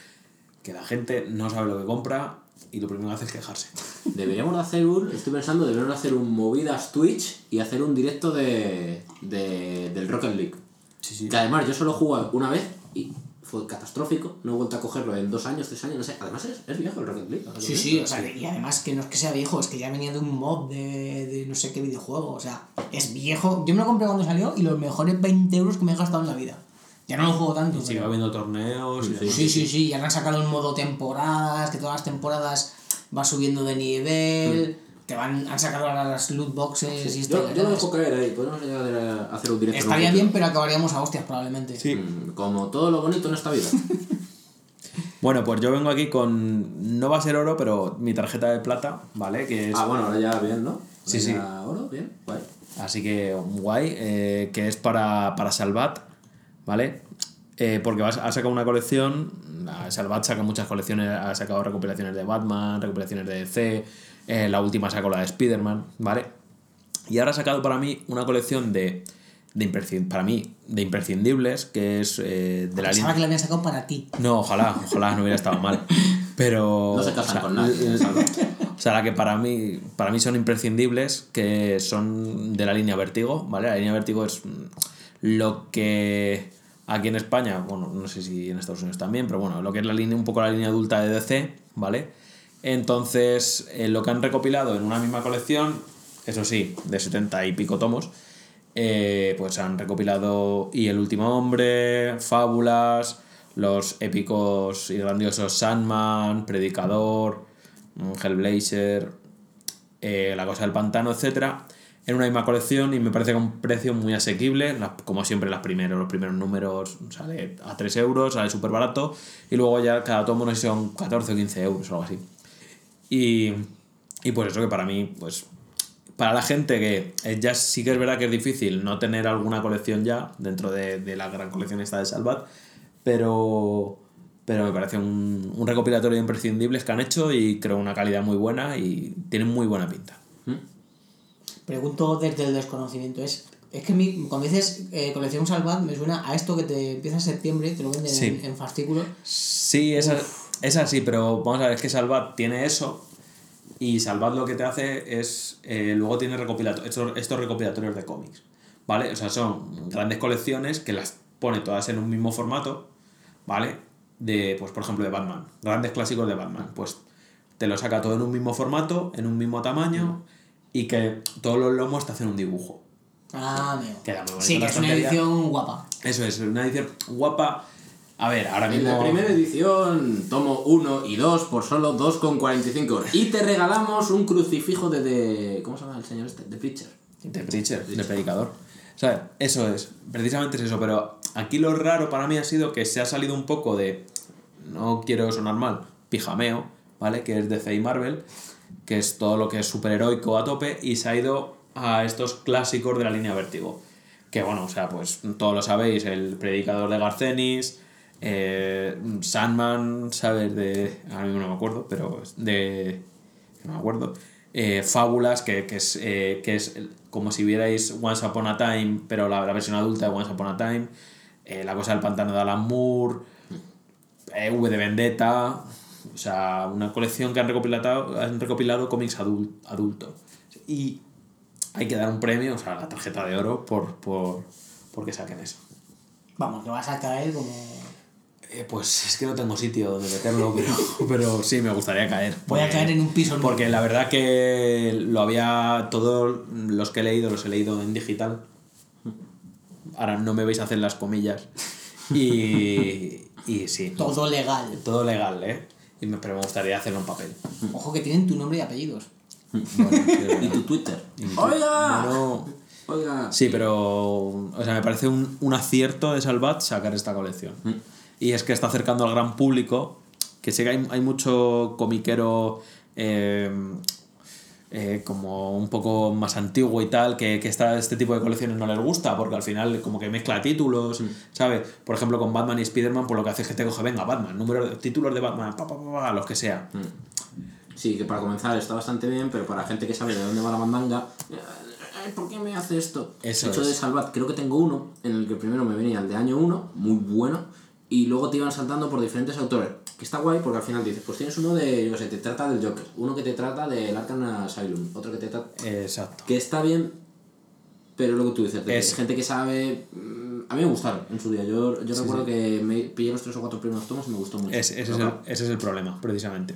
B: que la gente no sabe lo que compra y lo primero que hace es quejarse.
A: Deberíamos de hacer un, estoy pensando, deberíamos de hacer un movidas Twitch y hacer un directo de, de del Rocket League.
B: Sí, sí.
A: Que además yo solo jugué una vez y fue catastrófico, no he vuelto a cogerlo en dos años, tres años, no sé. Además es, es viejo el Rocket League.
C: Sí, sí, o sea, y además que no es que sea viejo, es que ya venía de un mod de, de no sé qué videojuego, o sea, es viejo. Yo me lo compré cuando salió y los mejores 20 euros que me he gastado en la vida. Ya no lo juego tanto.
B: Sigue
C: pero-
B: habiendo torneos y.
C: Sí, sí, sí, y ahora han sacado un modo temporadas, que todas las temporadas va subiendo de nivel, te van, han sacado ahora las loot boxes y
A: Yo,
C: esto.
A: yo lo dejo caer ahí, podemos llegar a hacer un directo.
C: Estaría bien, pero acabaríamos a hostias probablemente.
B: Sí.
A: Mm, Como todo lo bonito en esta vida.
B: Bueno, pues yo vengo aquí con, no va a ser oro, pero mi tarjeta de plata, ¿vale? Que es
A: ah, bueno, ahora ya bien, ¿no?
B: Sí,
A: Ahora
B: sí.
A: ya Oro, bien, guay.
B: Así que guay, eh, que es para, para Salvat, ¿vale? Eh, porque ha sacado una colección, Salvat saca muchas colecciones, ha sacado recopilaciones de Batman, recopilaciones de DC, eh, la última sacó la de Spider-Man, ¿vale? Y ahora ha sacado para mí una colección de, de para mí, de imprescindibles, que es eh, de la línea...
C: que la habían sacado para ti.
B: No, ojalá, ojalá no hubiera estado mal. Pero.
A: No se casan
B: o sea,
A: con nadie,
B: l-
A: Salva.
B: O sea, la que para mí, para mí son imprescindibles, que son de la línea Vertigo, ¿vale? La línea Vertigo es lo que aquí en España, bueno, no sé si en Estados Unidos también, pero bueno, lo que es la línea, un poco la línea adulta de DC, ¿vale? Entonces, eh, lo que han recopilado en una misma colección, eso sí, de 70 y pico tomos, eh, pues han recopilado Y el último hombre, Fábulas, los épicos y grandiosos Sandman, Predicador, mm, Hellblazer, eh, La Cosa del Pantano, etc. En una misma colección y me parece que a un precio muy asequible. Como siempre, las primeros, los primeros números sale a 3 euros, sale súper barato. Y luego ya cada tomo no sé si son 14 o 15 euros o algo así. Y, y pues eso que para mí, pues para la gente que eh, ya sí que es verdad que es difícil no tener alguna colección ya dentro de, la gran colección esta de Salvat, pero, pero me parece un, un recopilatorio de imprescindibles que han hecho y creo una calidad muy buena y tienen muy buena pinta.
C: Pregunto desde el desconocimiento. Es, es que mi, cuando dices eh, colección Salvat me suena a esto que te empieza en septiembre, te lo venden
B: Sí.
C: en, en fascículos.
B: Sí, es, a- es así, pero vamos a ver, es que Salvat tiene eso y Salvat lo que te hace es, eh, luego tiene estos, estos recopilatorios de cómics, ¿vale? O sea, son grandes colecciones que las pone todas en un mismo formato, ¿vale? De, pues por ejemplo, de Batman, grandes clásicos de Batman, pues te lo saca todo en un mismo formato, en un mismo tamaño y que todos los lomos te hacen un dibujo.
C: Ah, meo.
B: Queda muy bonito
C: Sí, que es una edición guapa.
B: Eso es, una edición guapa. A ver, ahora
A: En
B: mismo...
A: la primera edición, tomo 1 y 2 por solo 2,45 euros. Y te regalamos un crucifijo de, de. ¿Cómo se llama el señor este? De Preacher.
B: De preacher, de predicador. O sea, eso es, precisamente es eso, pero aquí lo raro para mí ha sido que se ha salido un poco de, no quiero sonar mal, pijameo, ¿vale? Que es DC y Marvel, que es todo lo que es superheroico a tope, y se ha ido a estos clásicos de la línea Vértigo. Que bueno, o sea, pues todos lo sabéis, el predicador de Garcenis, eh, Sandman, ¿sabes? De. Ahora mismo no me acuerdo, pero de. No me acuerdo. Eh, Fábulas, que, que es, eh, que es como si vierais Once Upon a Time, pero la, la versión adulta de Once Upon a Time. eh, la cosa del pantano de Alan Moore. v de Vendetta. O sea, una colección que han recopilado, han recopilado cómics adul- adultos. Y hay que dar un premio, o sea, la tarjeta de oro, por, por, porque saquen eso.
C: Vamos, que vas a caer como.
B: Eh, pues es que no tengo sitio donde meterlo, pero, pero sí me gustaría caer.
C: Voy a caer en un piso nuevo.
B: Porque la verdad que lo había. Todos los que he leído los he leído en digital. Ahora no me vais a hacer las comillas. Y. Y sí.
C: Todo legal.
B: Todo legal, ¿eh? Y me, pero me gustaría hacerlo en papel.
C: Ojo que tienen tu nombre y apellidos.
B: Bueno, pero-
A: Y tu Twitter.
B: y tu-
A: ¡Oiga!
B: bueno,
A: Oiga.
B: Sí, pero. O sea, me parece un, un acierto de Salvat sacar esta colección. Y es que está acercando al gran público. Que sé que hay, hay mucho comiquero. eh, eh, como un poco más antiguo y tal, que, que esta, este tipo de colecciones no les gusta, porque al final como que mezcla títulos, ¿sabes? Por ejemplo, con Batman y Spider-Man, pues lo que hace es que te coge, venga, Batman, número de títulos de Batman, pa, pa, pa, pa, los que sea.
A: Sí, que para comenzar está bastante bien, pero para gente que sabe de dónde va la mandanga, eh, ¿por qué me hace esto?
B: Eso
A: de hecho,
B: es.
A: de Salvat, creo que tengo uno, en el que primero me venía el de año 1, muy bueno, y luego te iban saltando por diferentes autores, que está guay porque al final dices, pues tienes uno de, yo qué sé, te trata del Joker, uno que te trata del Arkham Asylum, otro que te trata...
B: Exacto.
A: Que está bien, pero lo que tú dices, de
B: Es-
A: gente que sabe... mm, A mí me gustaron en su día, yo, yo recuerdo que me pillé los tres o cuatro primeros tomos y me gustó mucho.
B: Es- ese, es el, ese es el problema, precisamente.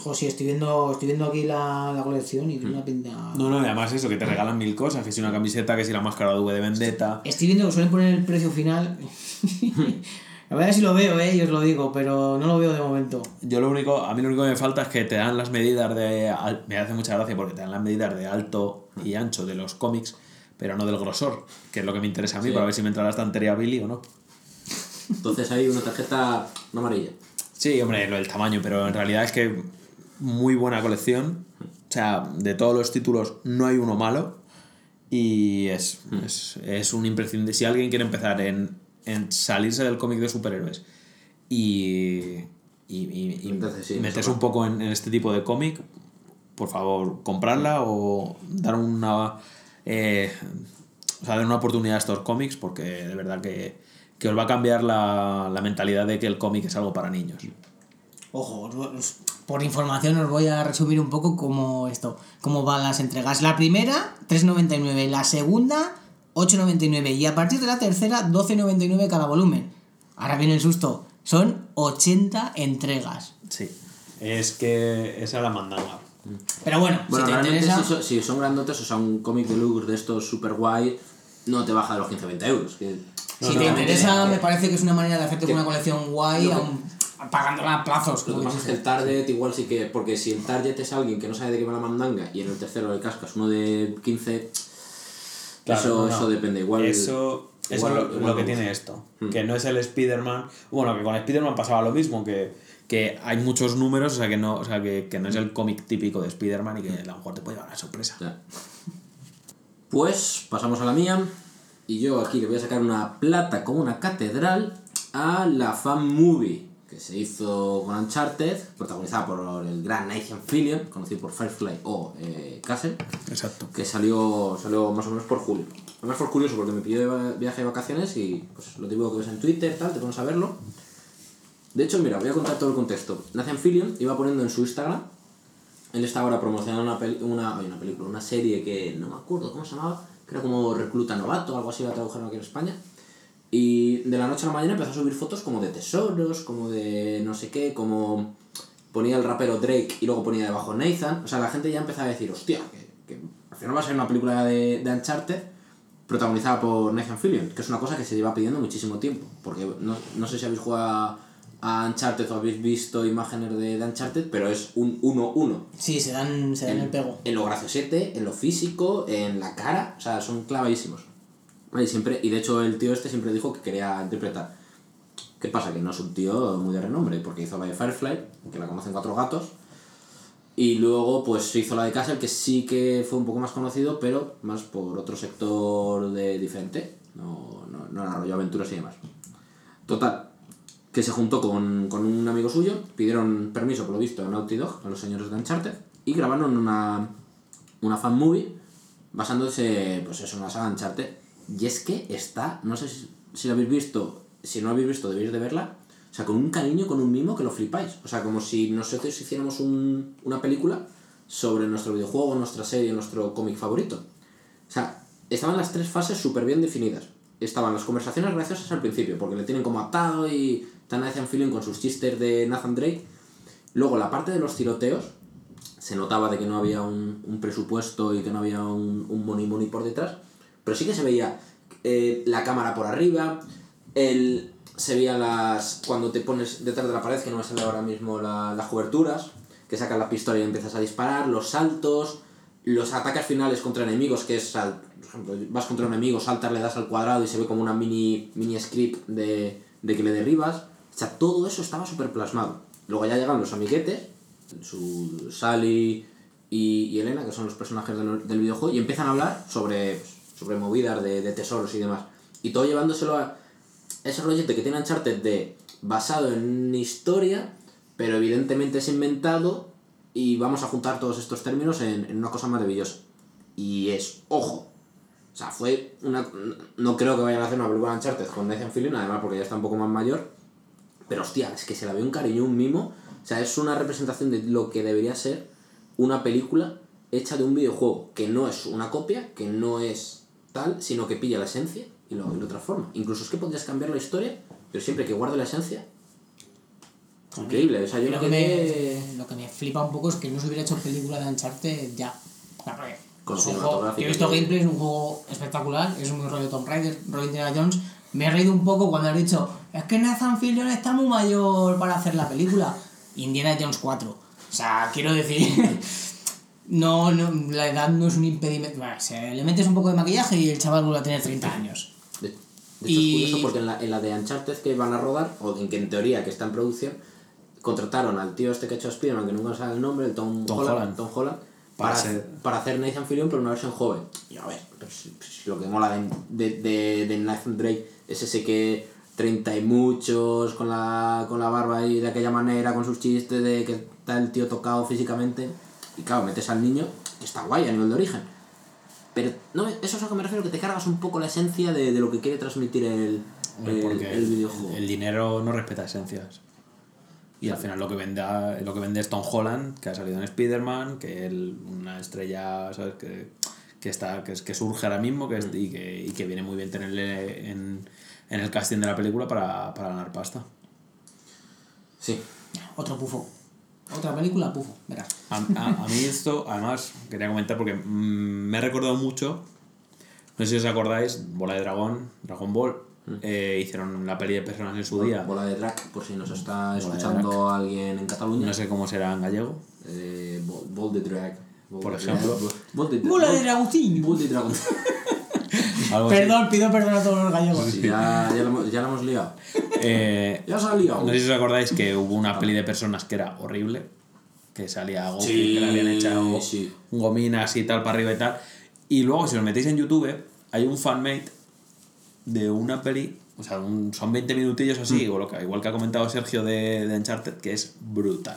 C: Ojo, sí, estoy viendo, estoy viendo aquí la, la colección y tiene una pinta.
B: No, no, además eso, que te regalan mil cosas, que si una camiseta, que si la máscara de V de Vendetta.
C: Estoy viendo que suelen poner el precio final. a ver si lo veo, eh, y os lo digo, pero no lo veo de momento.
B: Yo lo único, a mí lo único que me falta es que te dan las medidas de. al- Me hace mucha gracia porque te dan las medidas de alto y ancho de los cómics, pero no del grosor, que es lo que me interesa a mí,
A: Sí.
B: para ver si me entra la estantería Billy o no.
A: Entonces hay una tarjeta no amarilla.
B: Sí, hombre, lo del tamaño, pero en realidad es que muy buena colección. O sea, de todos los títulos no hay uno malo. Y es, es, es un imprescindible. Si alguien quiere empezar en, en salirse del cómic de superhéroes y, y, y- y
A: Entonces sí,
B: meterse un poco en, en este tipo de cómic, por favor, comprarla o dar una. eh, o sea, dar una oportunidad a estos cómics porque de verdad que, que os va a cambiar la, la mentalidad de que el cómic es algo para niños.
C: Ojo, por información os voy a resumir un poco cómo esto, cómo van las entregas. La primera, 3.99, la segunda, 8.99 y a partir de la tercera, 12.99 cada volumen. Ahora viene el susto, son 80 entregas.
B: Sí. Es que esa es la mandanga.
C: Pero bueno,
A: Bueno,
C: si te interesa...
A: si, son, si son grandotes, o sea, un cómic de Lux de estos super guay, no te baja de los 15-20 euros. Que,
C: Si
A: No,
C: te
A: no,
C: interesa, me parece que es una manera de hacerte
A: que-
C: una colección guay,
A: que-
C: aun- pagándola a plazos.
A: Lo
C: como
A: que pasa es que el target igual sí que... Porque si el target es alguien que no sabe de qué va la mandanga y en el tercero le cascas uno de 15...
B: Claro,
A: eso,
B: no,
A: eso depende. Igual,
B: Eso, eso es lo,
A: igual
B: lo que tiene esto.
A: Mm.
B: Que no es el Spider-Man. Bueno, que con Spider-Man pasaba lo mismo, que, que hay muchos números, o sea, que no, o sea, que, que no es el cómic típico de Spider-Man y que a lo mejor te puede llevar la sorpresa.
A: Ya. Pues pasamos a la mía. Y yo aquí le voy a sacar una plata como una catedral a la fan movie que se hizo con Uncharted, protagonizada por el gran Nathan Fillion, conocido por Firefly o eh, Castle,
B: Exacto.
A: que salió, salió más o menos por julio. Además fue curioso porque me pidió de viaje de vacaciones y pues lo típico que ves en Twitter, tal, te pones a verlo. De hecho, mira, voy a contar todo el contexto. Nathan Fillion iba poniendo en su Instagram él está ahora promocionando una, peli- una, una película, una serie que no me acuerdo cómo se llamaba, que era como Recluta Novato, algo así la tradujeron aquí en España. Y de la noche a la mañana empezó a subir fotos como de tesoros, como de no sé qué, como ponía el rapero Drake y luego ponía debajo Nathan. O sea, la gente ya empezaba a decir, hostia, que, que al final va a ser una película de, de Uncharted protagonizada por Nathan Fillion, que es una cosa que se lleva pidiendo muchísimo tiempo. Porque no, no sé si habéis jugado a, Uncharted o habéis visto imágenes de, de Uncharted, pero es un 1-1
C: Sí, se dan, se dan el pego.
A: en lo graciosete, en lo físico, en la cara, o sea, son clavadísimos. Y, siempre, y de hecho el tío este siempre dijo que quería interpretar ¿Qué pasa? Que no es un tío muy de renombre, porque hizo la de Firefly, que la conocen cuatro gatos, y luego pues hizo la de Castle, que sí que fue un poco más conocido, pero más por otro sector de diferente, no, no, no era rollo aventuras y demás. Total, que se juntó con, con un amigo suyo, pidieron permiso, por lo visto, a Naughty Dog, a los señores de Uncharted, y grabaron una, una fan movie basándose, pues eso, en la saga Uncharted. Y es que está, no sé si, si lo habéis visto, si no lo habéis visto, debéis de verla, o sea, con un cariño, con un mimo que lo flipáis. O sea, como si nosotros hiciéramos un, una película sobre nuestro videojuego, nuestra serie, nuestro cómic favorito. O sea, estaban las tres fases súper bien definidas. Estaban las conversaciones graciosas al principio, porque le tienen como atado y tan Nathan Fillion con sus chistes de Nathan Drake. Luego, la parte de los tiroteos, se notaba de que no había un, un presupuesto y que no había un, un money money por detrás, pero sí que se veía eh, la cámara por arriba, el, se veía las cuando te pones detrás de la pared, que no me sale ahora mismo la- las coberturas, que sacas la pistola y empiezas a disparar, los saltos, los ataques finales contra enemigos, que es, por ejemplo, vas contra un enemigo, saltas, le das al cuadrado y se ve como una mini, mini script de, de que le derribas. O sea, todo eso estaba súper plasmado. Luego ya llegan los amiguetes, su Sally y, Elena, que son los personajes del, del videojuego, y empiezan a hablar sobre, sobre movidas de, de tesoros y demás. Y todo llevándoselo a ese rollete que tiene Uncharted de basado en historia, pero evidentemente es inventado y vamos a juntar todos estos términos en, en una cosa maravillosa. Y es, ojo, o sea, fue una... No creo que vayan a hacer una película de Uncharted con Nathan Fillion, además porque ya está un poco más mayor, pero hostia, es que se la ve un cariño, un mimo. O sea, es una representación de lo que debería ser una película hecha de un videojuego, que no es una copia, que no es tal, sino que pilla la esencia y lo, y lo transforma. Incluso es que podrías cambiar la historia, pero siempre que guarde la esencia. Increíble, o sea, yo
C: lo, que
A: quedé...
C: me, lo que me flipa un poco es que no se hubiera hecho película de Uncharted ya.
A: Con
C: es un juego que he visto gameplay, es un juego espectacular, es un rollo Tomb Raider, rollo Indiana Jones. Me he reído un poco cuando has dicho, es que Nathan Fillion está muy mayor para hacer la película. Indiana Jones 4. O sea, quiero decir, no, no, la edad no es un impedimento. Bueno, se- le metes un poco de maquillaje y el chaval vuelve a tener 30 años.
A: De, de hecho,
C: Y-
A: es curioso porque en la, en la de Uncharted que van a rodar, o en que en teoría que está en producción, contrataron al tío este que ha hecho Spider-Man, que nunca sabe el nombre, el Tom,
B: Tom
A: Holland,
B: Holland.
A: Tom Holland, para,
B: Para ser-
A: para hacer Nathan Fillion, pero una versión joven. Y a ver, pero si- si lo que mola de, de, de, de Nathan Drake es ese que 30 y muchos, con la, con la barba ahí de aquella manera, con sus chistes de que está el tío tocado físicamente. Y claro, metes al niño, que está guay a nivel de origen. Pero no, eso es a lo que me refiero, que te cargas un poco la esencia de, de lo que quiere transmitir el, el, videojuego.
B: el dinero no respeta esencias. Y al final lo que vende, lo que vende es Tom Holland, que ha salido en Spider-Man, que es una estrella, ¿sabes? Que, que, está, que, es- que surge ahora mismo que es- y, que, y que viene muy bien tenerle en, en el casting de la película para, para ganar pasta.
A: Sí.
C: Otro pufo. Otra película, pufo, verás.
B: A, a- a mí esto, además, quería comentar porque mm, me ha recordado mucho, no sé si os acordáis, Bola de Dragón, Dragon Ball, eh, hicieron la peli de personas en su día,
A: Bola de drag, por si nos está
B: de
A: escuchando alguien en Cataluña.
B: no sé cómo será en gallego,
A: Eh, Bol Bol de drag. Bol
B: Por
A: de
B: ejemplo.
A: drag. Bol de
C: Bola de dragoncín.
A: Bol de dragón.
B: algo así.
C: Perdón, pido perdón a todos los gallegos.
A: Sí, ya, ya, lo, hemos- ya lo hemos liado.
B: Eh,
A: Ya se ha liado.
B: no sé si os acordáis que hubo una peli de personas que era horrible, que salía Goku,
A: Sí,
B: que le habían echado
A: sí.
B: gominas y tal para arriba y tal. Y luego, si os metéis en YouTube, hay un fanmate de una peli, o sea, un- son 20 minutillos así,
A: Mm.
B: o lo que, igual que ha comentado Sergio de, de Uncharted, que es brutal.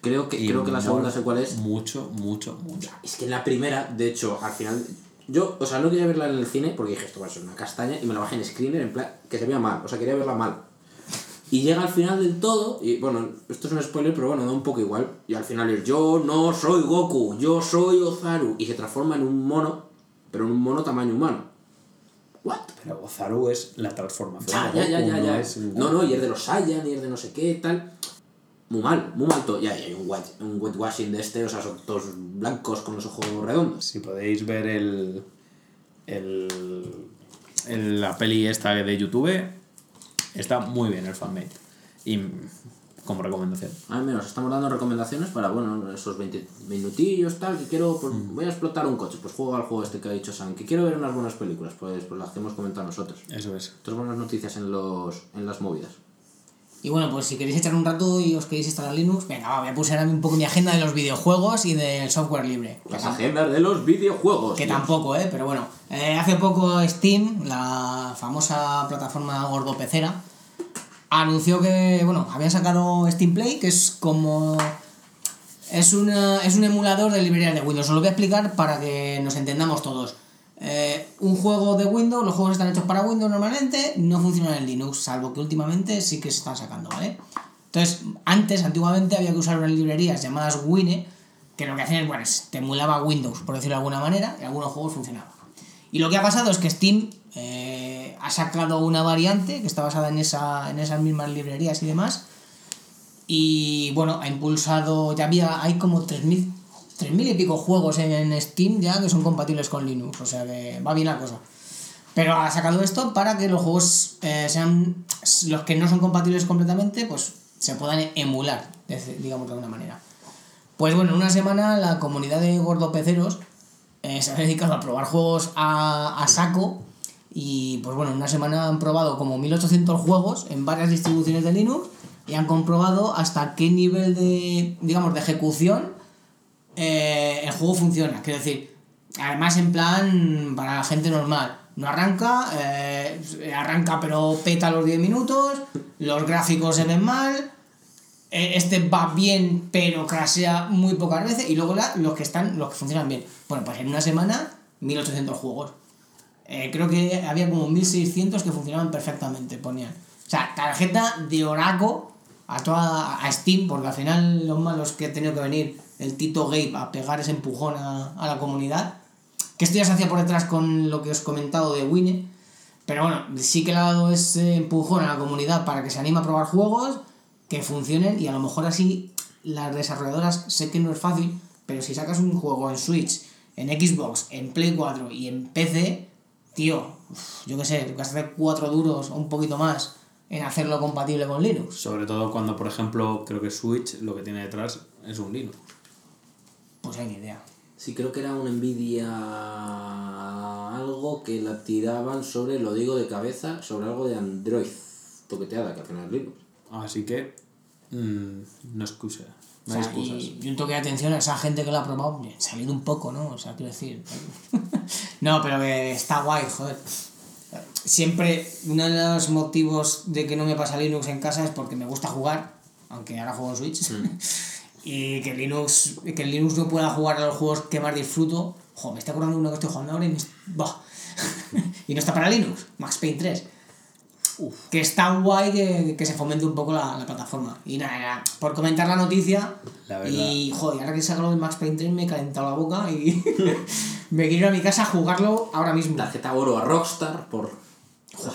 A: Creo que,
B: Y
A: creo que la segunda sé cuál es.
B: Mucho, mucho, mucho.
A: Es que en la primera, de hecho, al final. Yo, o sea, no quería verla en el cine porque dije esto va a ser una castaña y me la bajé en screener en plan que se veía mal, o sea, quería verla mal. Y llega al final del todo, y bueno, esto es un spoiler, pero bueno, da un poco igual. Y al final es yo no soy Goku, yo soy Ozaru. Y se transforma en un mono, pero en un mono tamaño humano. ¿What?
B: Pero Ozaru es la transformación.
A: Ya,
B: de
A: ya, ya, ya,
B: No,
A: no, y es de los Saiyan, y es de no sé qué, tal. Muy mal, muy mal todo. Y hay un, white, un whitewashing de este, o sea, son todos blancos con los ojos redondos.
B: Si podéis ver el, el, el- la peli esta de YouTube, está muy bien el fanmate. Y como recomendación.
A: Al menos estamos dando recomendaciones para, bueno, esos 20 minutillos, tal, que quiero, pues
B: Mm.
A: voy a explotar un coche, pues juego al juego este que ha dicho Sam, que quiero ver unas buenas películas, pues, pues las que hemos comentado nosotros.
B: Eso es.
A: Otras buenas noticias en, los, en las movidas.
C: Y bueno, pues si queréis echar un rato y os queréis instalar Linux, venga, va, voy a pulsar un poco mi agenda de los videojuegos y del software libre.
A: Las agendas de los videojuegos.
C: Que
A: Dios.
C: tampoco, ¿eh? Pero bueno, eh, hace poco Steam, la famosa plataforma gordopecera, anunció que, bueno, habían sacado Steam Play, que es como... Es, una, es un emulador de librerías de Windows. Os lo voy a explicar para que nos entendamos todos. Eh, un juego de Windows, los juegos están hechos para Windows normalmente, no funcionan en Linux, salvo que últimamente sí que se están sacando, ¿vale? Entonces, antes, antiguamente, había que usar unas librerías llamadas Wine, que lo que hacían es, bueno, te emulaba Windows, por decirlo de alguna manera, y algunos juegos funcionaban. Y lo que ha pasado es que Steam eh, ha sacado una variante que está basada en, esa, en esas mismas librerías y demás. Y bueno, ha impulsado, ya había, hay como 3.000 3.000 y pico juegos en Steam ya que son compatibles con Linux, o sea que va bien la cosa. Pero ha sacado esto para que los juegos eh, sean los que no son compatibles completamente, pues se puedan emular, digamos de alguna manera. Pues bueno, en una semana la comunidad de gordopeceros eh, se ha dedicado a probar juegos a, a saco y pues bueno, en una semana han probado como 1800 juegos en varias distribuciones de Linux y han comprobado hasta qué nivel de, digamos, de ejecución eh, el juego funciona. Quiero decir, además en plan para la gente normal. No arranca, eh, arranca pero peta los 10 minutos, los gráficos se ven mal, eh, este va bien pero crasea muy pocas veces y luego los que están, los que funcionan bien. Bueno, pues en una semana 1800 juegos. Eh, creo que había como 1600 que funcionaban perfectamente, ponían. O sea, tarjeta de Oraco a toda a Steam, porque al final los malos que ha tenido que venir el Tito Gabe a pegar ese empujón a, a la comunidad. Que esto ya se hacía por detrás con lo que os he comentado de Wine. Pero bueno, sí que le ha dado ese empujón a la comunidad para que se anime a probar juegos que funcionen y a lo mejor así las desarrolladoras, sé que no es fácil, pero si sacas un juego en Switch, en Xbox, en Play 4 y en PC, tío, yo qué sé, gastar cuatro duros o un poquito más en hacerlo compatible con Linux.
B: Sobre todo cuando, por ejemplo, creo que Switch lo que tiene detrás es un Linux.
C: Pues hay ni idea.
A: Sí, creo que era una Nvidia algo que la tiraban sobre, lo digo de cabeza, sobre algo de Android toqueteada, que al final es Linux.
B: Así que. mm, no excusa. No
C: O
B: hay
C: sea,
B: excusas.
C: y, y un toque de atención a esa gente que lo ha probado, bien, salido un poco, ¿no? O sea, quiero decir. no, pero que está guay, joder. Siempre, uno de los motivos de que no me pasa Linux en casa es porque me gusta jugar, aunque ahora juego en Switch. y que Linux, que Linux no pueda jugar a los juegos que más disfruto. Joder, me está acordando de uno que estoy jugando ahora y me. y no está para Linux, Max Payne 3 que está guay que, que se fomente un poco la, la plataforma. Y nada, nada, por comentar la noticia.
B: La verdad.
C: Y joder, ahora que ha hablado del Max Payne 3 me he calentado la boca y me quiero ir a mi casa a jugarlo ahora mismo.
A: Tarjeta oro a Rockstar por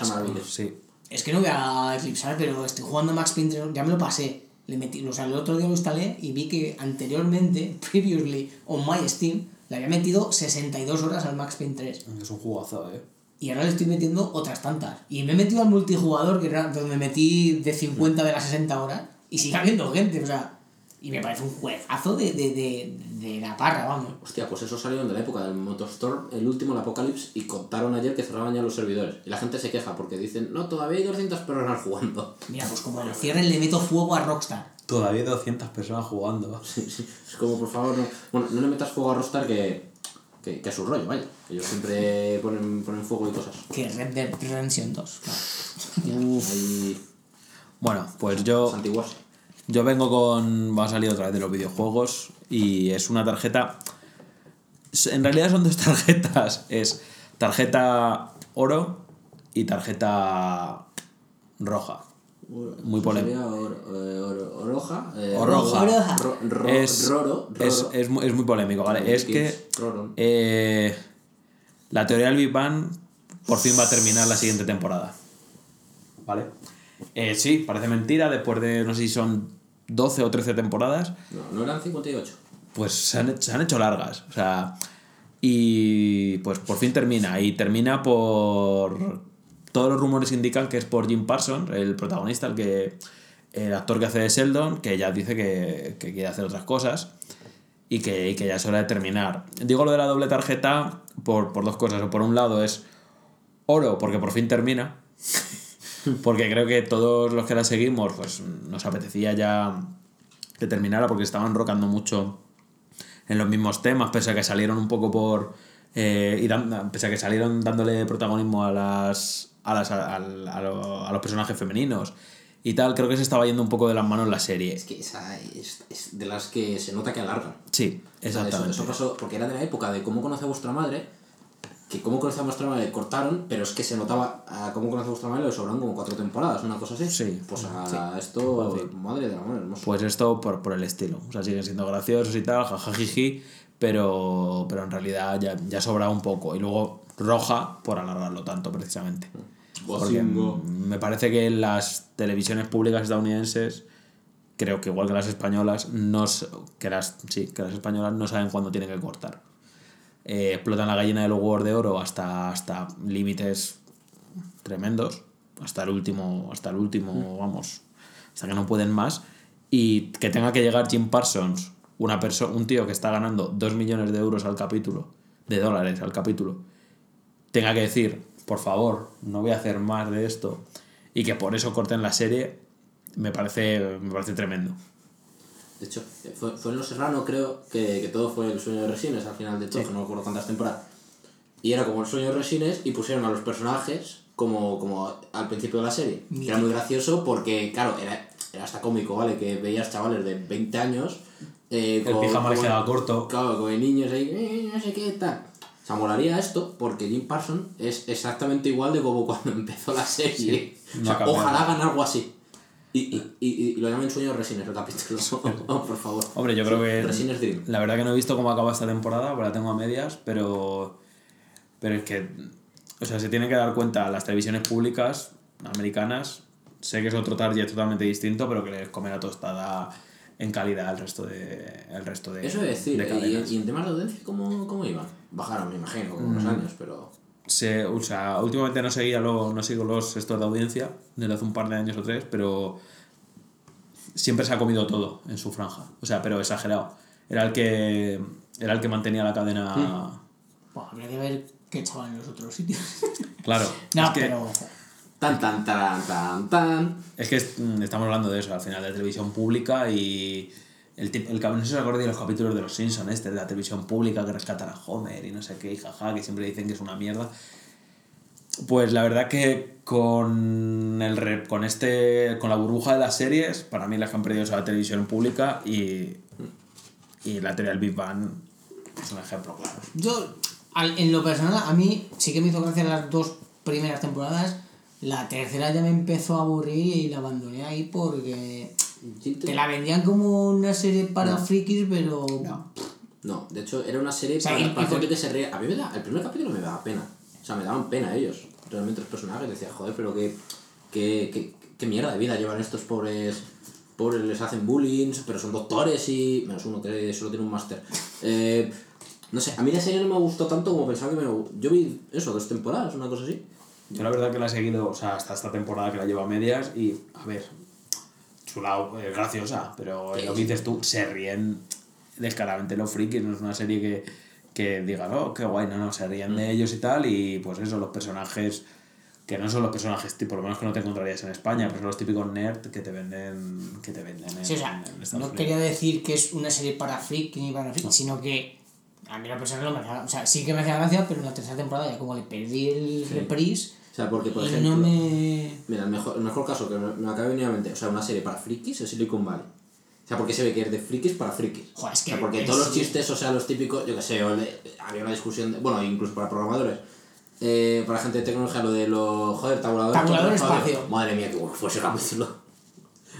A: maravillosas.
B: Sí.
C: Es que no voy a eclipsar, pero estoy jugando Max Payne 3, ya me lo pasé. Le metí, o sea, el otro día lo instalé y vi que anteriormente, previously, on my Steam, le había metido 62 horas al Max Payne 3.
B: Es un jugazo, eh.
C: Y ahora le estoy metiendo otras tantas. Y me he metido al multijugador, que era donde metí de 50 de las 60 horas. Y sigue habiendo gente, o sea. Y me parece un juegazo de, de, de, de la parra, vamos.
A: Hostia, pues eso salieron de la época del Motostorm, el último, el Apocalypse, y contaron ayer que cerraban ya los servidores. Y la gente se queja porque dicen, no, todavía hay 200 personas jugando.
C: Mira, pues como lo cierren, le meto fuego a Rockstar.
B: Todavía hay 200 personas jugando.
A: Sí, sí. Es como, por favor, no, bueno, no le metas fuego a Rockstar que, que, que es su rollo, vaya. Ellos siempre ponen, ponen fuego y cosas.
C: Que Red Dead Redemption 2. claro.
A: Ahí,
B: Bueno, pues yo.
A: antiguas.
B: Yo vengo con. Va a salir otra vez de los videojuegos. Y es una tarjeta. En realidad son dos tarjetas. Es tarjeta oro y tarjeta roja. Muy
A: or- oroja. eh,
B: Oroja.
C: Oroja.
A: ro- ro-
B: Es, es, es, mu- es muy polémico, ¿vale? Es que eh, la teoría del Big Bang por fin va a terminar la siguiente temporada. ¿Vale? Eh, sí, parece mentira, después de no sé si son 12 o 13 temporadas,
A: No, no eran 58.
B: pues se han, se han hecho largas. O sea, y pues por fin termina. Y termina por. Todos los rumores indican que es por Jim Parsons, el protagonista, el que. el actor que hace de Sheldon, que ya dice que, que quiere hacer otras cosas y que, y que ya es hora de terminar. Digo lo de la doble tarjeta por, por dos cosas. O por un lado es oro, porque por fin termina. Porque creo que todos los que la seguimos, pues nos apetecía ya que terminara, porque estaban rocando mucho en los mismos temas, pese a que salieron un poco por. eh, y dan- pese a que salieron dándole protagonismo a las. a, las, a, a- a lo- a los personajes femeninos y tal, creo que se estaba yendo un poco de las manos la serie.
A: Es que esa es, es de las que se nota que alargan.
B: Sí,
A: O sea,
B: exactamente.
A: Eso, eso pasó porque era de la época de cómo conoce a vuestra madre, que cómo conoce a vuestra madre cortaron, pero es que se notaba a cómo conoce a vuestra madre le sobraron como cuatro temporadas, una cosa así.
B: Sí.
A: Pues a esto, madre de la madre hermosa.
B: Pues esto por, por el estilo. O sea, siguen siendo graciosos y tal, jajajiji, pero, pero en realidad ya, ya sobra un poco. Y luego roja por alargarlo tanto, precisamente. Porque me parece que las televisiones públicas estadounidenses, creo que igual que las españolas, no, que las, sí, que las españolas no saben cuándo tienen que cortar. Eh, explotan la gallina de los huevos de oro hasta, hasta límites tremendos, hasta el último, hasta el último, vamos, hasta que no pueden más, y que tenga que llegar Jim Parsons, una un tío que está ganando 2 millones de euros al capítulo, de dólares al capítulo, tenga que decir, por favor, no voy a hacer más de esto, y que por eso corten la serie, me parece, me parece tremendo.
A: De hecho, fue, fue en Los Serrano, creo, que, que todo fue el sueño de Resines al final de todo,
B: Sí.
A: no me acuerdo cuántas temporadas. Y era como el sueño de Resines y pusieron a los personajes como, como al principio de la serie. Que era muy gracioso porque, claro, era, era hasta cómico, ¿vale? Que veías chavales de 20 años. eh,
B: El pijama les quedaba corto.
A: Claro, con niños ahí, "Eh, no sé qué tal. O sea, molaría esto porque Jim Parsons es exactamente igual de como cuando empezó la serie.
B: no
A: o sea, ojalá hagan algo así. Y, y, y, y lo llamen Sueño de Resines el capítulo. Oh, por favor.
B: Hombre, yo creo que.
A: Resines Dream.
B: La verdad que no he visto cómo acaba esta temporada, porque la tengo a medias, pero. Pero es que. O sea, se tienen que dar cuenta las televisiones públicas americanas. Sé que es otro target totalmente distinto, pero que les come la tostada en calidad al resto de. El resto de.
A: Eso es decir,
B: de
A: y,
B: cadenas.
A: y en temas de audiencia, ¿cómo, cómo iban? Bajaron, me imagino, con
B: Mm.
A: unos años, pero.
B: Se, o sea, últimamente no seguía lo, no sigo los estos de audiencia desde hace un par de años o tres, pero siempre se ha comido todo en su franja. O sea, pero exagerado. Era el que era el que mantenía la cadena.
C: Bueno, habría que ver qué echaban en los otros sitios.
B: Claro.
C: no,
B: es que,
C: pero.
A: Tan, tan, tan, tan, tan.
B: es que es- mm, estamos hablando de eso, al final de televisión pública y el, el, no sé acordáis de los capítulos de los Simpsons, este, de la televisión pública que rescatan a Homer y no sé qué, y jaja, que siempre dicen que es una mierda. Pues la verdad que con el con este con la burbuja de las series, para mí las que han perdido son la televisión pública y, y la teoría del Big Bang es un ejemplo claro.
C: Yo, al- en lo personal, a mí sí que me hizo gracia las dos primeras temporadas. La tercera ya me empezó a aburrir y la abandoné ahí porque te la vendían como una serie para frikis, pero.
A: No, de hecho era una serie
C: O sea,
A: para, para gente que se ríe. A mí me da, el primer capítulo me daba pena. O sea, me daban pena ellos. Realmente los personajes. Decía, joder, pero qué, qué, qué, qué mierda de vida llevan estos pobres. Pobres, les hacen bullying, pero son doctores y. Menos uno que solo tiene un máster. Eh, no sé, a mí la serie no me gustó tanto como pensaba que me. Yo vi eso, dos temporadas, una cosa así.
B: Yo la verdad que la he seguido, o sea, hasta esta temporada que la llevo a medias y, a ver, su lado es graciosa, pero lo que dices tú, se ríen descaradamente los frikis, no es una serie que, que digan, oh, qué guay, no, no, se ríen de ellos y tal, y pues eso, los personajes, que no son los personajes, por lo menos que no te encontrarías en España, pero son los típicos nerd que te venden, que te venden en,
C: Sí, o sea,
B: en
C: no
B: Unidos.
C: quería decir que es una serie para frikis ni para frikis, sino que a mí la persona no me O sea, sí que me hacía gracia, pero en la tercera temporada ya como le perdí el reprise
A: O sea, porque, por
C: y
A: ejemplo.
C: no me.
A: Mira, el mejor, el mejor caso que me, me acaba de venir a mente, o sea, una serie para frikis es Silicon Valley. O sea, porque se ve que es de frikis para frikis.
C: Joder, es
A: O sea,
C: que
A: porque
C: es-
A: todos los chistes, o sea, los típicos, yo que sé, o de- había una discusión, de, bueno, incluso para programadores, eh, para gente de tecnología, lo de los, joder, tabuladores.
C: Tabulador espacio.
A: Madre mía, qué bueno fue ese capítulo.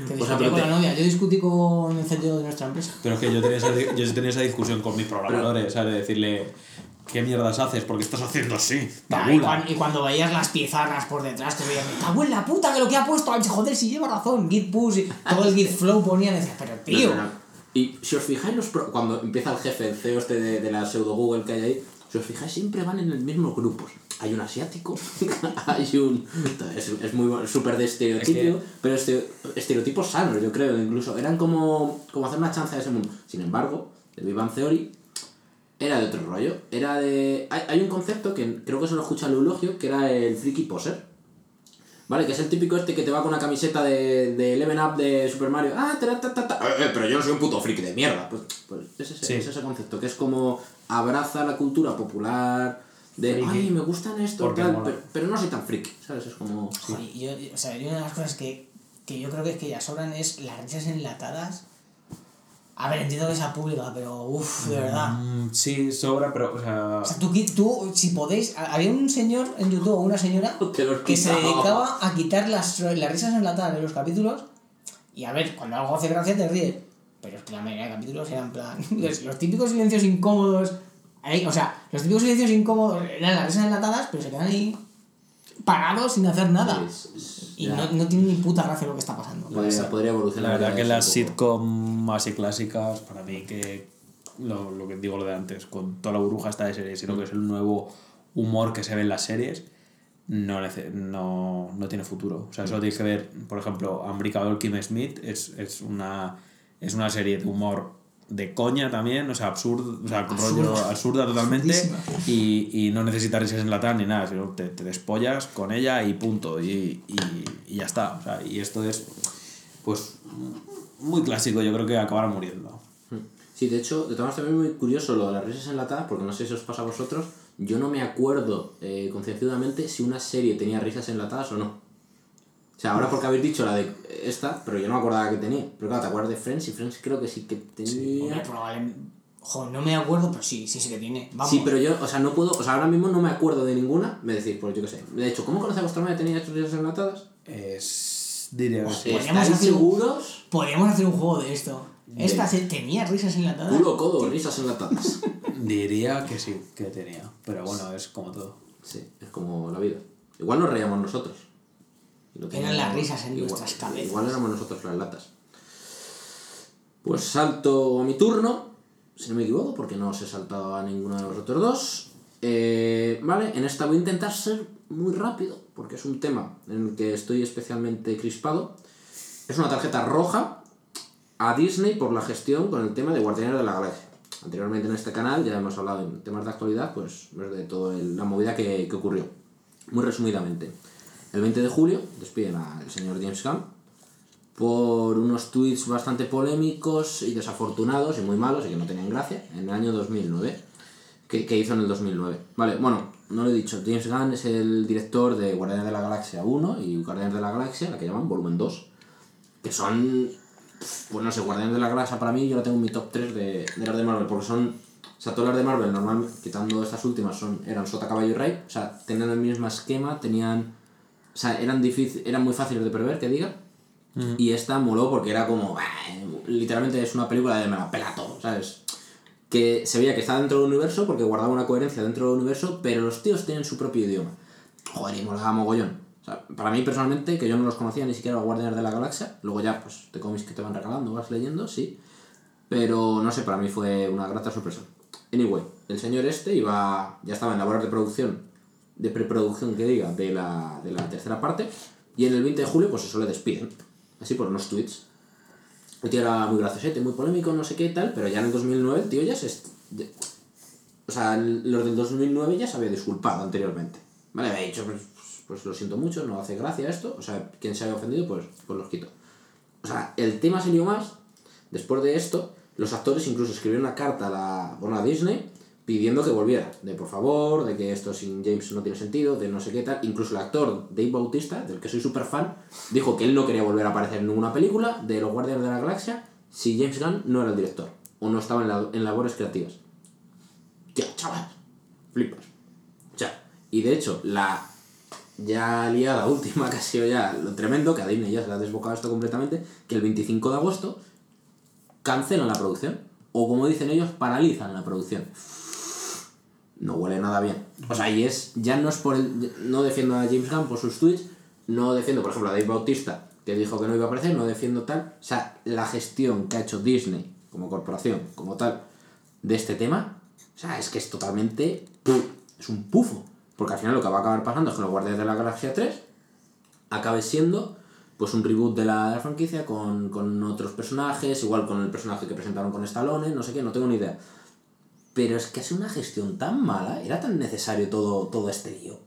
C: Que
A: O sea, pero
C: con
A: te-
C: la novia. Yo discutí con el CTO de nuestra empresa.
B: Pero es que yo tenía esa, yo tenía esa discusión con mis programadores, ¿sabes? De decirle, ¿qué mierdas haces? Porque estás haciendo así,
C: Y cuando, y cuando veías las pizarras por detrás, te veías, me cago en la puta que lo que ha puesto, Ay, joder, si lleva razón, Git push, todo el Git flow ponía, decías, pero tío.
A: No, no, no. Y si os fijáis, los pro- cuando empieza el jefe, el CEO este de, de la pseudo Google que hay ahí, si os fijáis, siempre van en el mismo grupo. Hay un asiático, hay un... Es, es muy súper de estereotipo,
B: Es que-
A: pero este, estereotipos sanos, yo creo, incluso. Eran como, como hacer una chanza de ese mundo. Sin embargo, de Bang Theory era de otro rollo. Era de... Hay, hay un concepto que creo que se lo escucha el Eulogio, que era el freaky poser. ¿Vale? Que es el típico este que te va con una camiseta de, de Eleven Up de Super Mario. Ah, ta, ta, ta, ta. Eh, eh, pero yo no soy un puto friki de mierda. Pues, pues es, ese,
B: Sí.
A: es ese concepto, que es como abraza la cultura popular de,
B: Friki.
A: ay, me gustan esto, tal, pero, pero no soy tan friki, ¿sabes? Es como...
C: Joder, yo, o sea, una de las cosas que, que yo creo que es que ya sobran es las risas enlatadas. A ver, entiendo que sea pública, pero uff, de verdad.
B: Mm, sí, sobra, pero, o sea.
C: O sea, tú, tú, si podéis, a- había un señor en YouTube o una señora
A: Que
C: se dedicaba a quitar las, las risas enlatadas de los capítulos. Y a ver, cuando algo hace gracia te ríes. Pero es que la mayoría de capítulos eran plan. Los, los típicos silencios incómodos. ahí, o sea, los típicos silencios incómodos eran las risas enlatadas, pero se quedan ahí parados sin hacer nada.
A: Es- es-
C: Y no, no tiene ni puta gracia lo que está pasando.
A: Podría, podría evolucionar.
B: La verdad que las sitcom así clásicas, para mí que lo, lo que digo lo de antes, con toda la burbuja esta de series lo que es el nuevo humor que se ve en las series, no, no, no tiene futuro. O sea, eso tienes que ver, por ejemplo, Unbreakable Kim Smith es, es, una, es una serie de humor de coña también, o sea, absurdo, o sea, rollo absurda totalmente y, y no necesitas risas enlatadas ni nada, sino te, te despollas con ella y punto, y, y, y ya está. O sea, y esto es, pues, muy clásico, yo creo que acabará muriendo.
A: Sí, de hecho, de todas maneras también es muy curioso lo de las risas enlatadas, porque no sé si os pasa a vosotros, yo no me acuerdo eh, concienzudamente si una serie tenía risas enlatadas o no. O sea, ahora porque habéis dicho la de esta, pero yo no me acordaba que tenía. Pero claro, te acuerdas de Friends y Friends creo que sí que
C: Hombre,
A: tenía...
C: probablemente. Joder, no me acuerdo, pero sí, sí, sí que tiene. Vamos.
A: Sí, pero yo, o sea, no puedo, o sea, ahora mismo no me acuerdo de ninguna, me decís, pues yo qué sé. De hecho, ¿cómo conoce a vuestra madre tenía risas enlatadas?
B: Es, diría que sí.
C: Podríamos
A: ¿Estáis
C: hacer
A: seguros?
C: Podríamos hacer un juego de esto. Esta tenía risas enlatadas.
A: Culo, codo, risas enlatadas.
B: Diría que sí, que tenía. Pero bueno, es como todo.
A: Sí, es como la vida. Igual nos reíamos nosotros. Lo
C: Eran las risas en
A: igual-
C: nuestras cabezas.
A: Igual éramos nosotros las latas. Pues salto a mi turno, si no me equivoco, porque no os he saltado a ninguno de los otros dos. Eh, vale, en esta voy a intentar ser muy rápido, porque es un tema en el que estoy especialmente crispado. Es una tarjeta roja a Disney por la gestión con el tema de Guardianes de la Galaxia. Anteriormente en este canal ya hemos hablado en temas de actualidad, pues de toda la movida que, que ocurrió. Muy resumidamente, el 20 de julio despiden al señor James Gunn por unos tweets bastante polémicos y desafortunados y muy malos y que no tenían gracia en el año 2009. que, hizo en el 2009. Vale, bueno, no lo he dicho. James Gunn es el director de Guardianes de la Galaxia 1 y Guardianes de la Galaxia, la que llaman Volumen 2. Que son. Pues no sé, Guardianes de la Galaxia para mí yo la tengo en mi top 3 de, de las de Marvel, porque son. O sea, todas las de Marvel, normalmente, quitando estas últimas, son, eran Sota, Caballo y Rey. O sea, tenían el mismo esquema, tenían. O sea, eran, difícil, eran muy fáciles de prever, que diga. Y esta moló porque era como. "Ah, Literalmente es una película de me la pela todo, ¿sabes? Que se veía que estaba dentro del universo porque guardaba una coherencia dentro del universo, pero los tíos tienen su propio idioma. Joder, y molaba mogollón. O sea, para mí personalmente, que yo no los conocía ni siquiera los Guardianes de la Galaxia, luego ya, pues, de cómics que te van regalando, vas leyendo, sí. Pero no sé, para mí fue una grata sorpresa. Anyway, el señor este iba, ya estaba en labores de producción, de preproducción que diga, de la, de la tercera parte, y en el 20 de julio, pues eso le despiden, así por unos tweets. El tío era muy graciosete, muy polémico, no sé qué tal, pero ya en el 2009 el tío ya se... o sea, los del 2009 ya se había disculpado anteriormente. Vale, había dicho, pues, pues lo siento mucho, no hace gracia esto. O sea, quien se haya ofendido, pues, pues los quito. O sea, el tema se lió más. Después de esto, los actores incluso escribieron una carta a, la, a Disney pidiendo que volviera. De por favor, de que esto sin James no tiene sentido, de no sé qué tal. Incluso el actor Dave Bautista, del que soy súper fan, dijo que él no quería volver a aparecer en ninguna película de los Guardianes de la Galaxia si James Gunn no era el director o no estaba en, la- en labores creativas. Tío, chaval, flipas. O sea, y de hecho, la ya liada última que ha sido ya lo tremendo, que a Disney ya se le ha desbocado esto completamente, que el 25 de agosto cancelan la producción. O como dicen ellos, paralizan la producción. No huele nada bien. O sea, y es, ya no es por el, no defiendo a James Gunn por sus tweets, no defiendo, por ejemplo, a Dave Bautista, que dijo que no iba a aparecer, no defiendo tal. O sea, la gestión que ha hecho Disney como corporación, como tal, de este tema, o sea, es que es totalmente es un pufo. Porque al final lo que va a acabar pasando es que los Guardianes de la Galaxia 3 acabe siendo pues un reboot de la, de la franquicia con, con otros personajes, igual con el personaje que presentaron con Stallone, no sé qué, no tengo ni idea. Pero es que es una gestión tan mala, era tan necesario todo, todo este lío.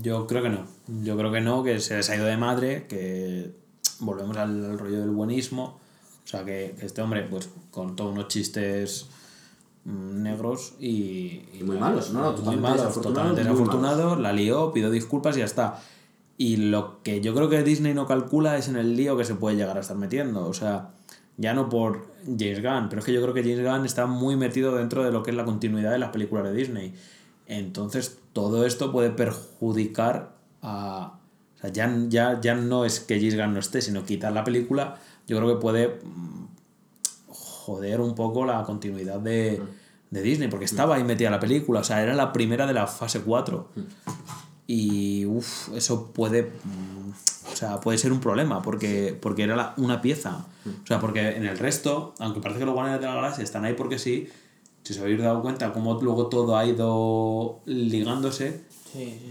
B: Yo creo que no. Yo creo que no, que se les ha ido de madre, que volvemos al, al rollo del buenismo. O sea, que, que este hombre, pues, con todos unos chistes mm, negros y,
A: Y muy malos, ¿no?
B: Muy
A: Totalmente
B: malos,
A: desafortunados,
B: totalmente desafortunado, la lió, pidió disculpas y ya está. Y lo que yo creo que Disney no calcula es en el lío que se puede llegar a estar metiendo. O sea, ya no por James Gunn, pero es que yo creo que James Gunn está muy metido dentro de lo que es la continuidad de las películas de Disney. Entonces, todo esto puede perjudicar a. O sea, ya, ya, ya no es que James Gunn no esté, sino quitar la película. Yo creo que puede mm, joder un poco la continuidad de, de Disney, porque estaba ahí metida la película. O sea, era la primera de la fase 4. Y uff, eso puede. Mm, O sea, puede ser un problema, porque, porque era la- una pieza. O sea, porque en el resto, aunque parece que los Guardianes de la Galaxia están ahí porque sí, si os habéis dado cuenta cómo luego todo ha ido ligándose,
C: Sí, sí.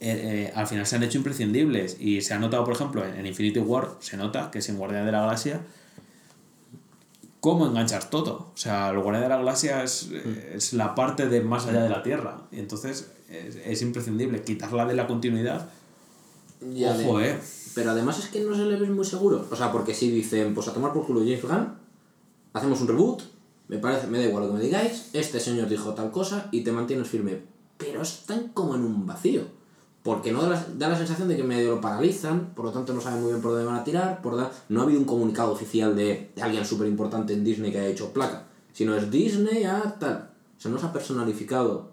B: eh, eh, al final se han hecho imprescindibles. Y se ha notado, por ejemplo, en, en Infinity War, se nota que sin Guardianes de la Galaxia, cómo enganchar todo. O sea, el Guardián de la Galaxia es, es la parte de más allá de la Tierra. Y entonces es, es imprescindible quitarla de la continuidad.
A: Y
B: Ojo, eh.
A: Pero además es que no se le ve muy seguro. O sea, porque si dicen, pues a tomar por culo James Gunn, hacemos un reboot, me parece, me da igual lo que me digáis, este señor dijo tal cosa y te mantienes firme. Pero están como en un vacío. Porque no da la, da la sensación de que medio lo paralizan, por lo tanto no saben muy bien por dónde van a tirar, por da- no ha habido un comunicado oficial de, de alguien súper importante en Disney que haya hecho placa, sino es Disney a tal. O sea, no se ha personalificado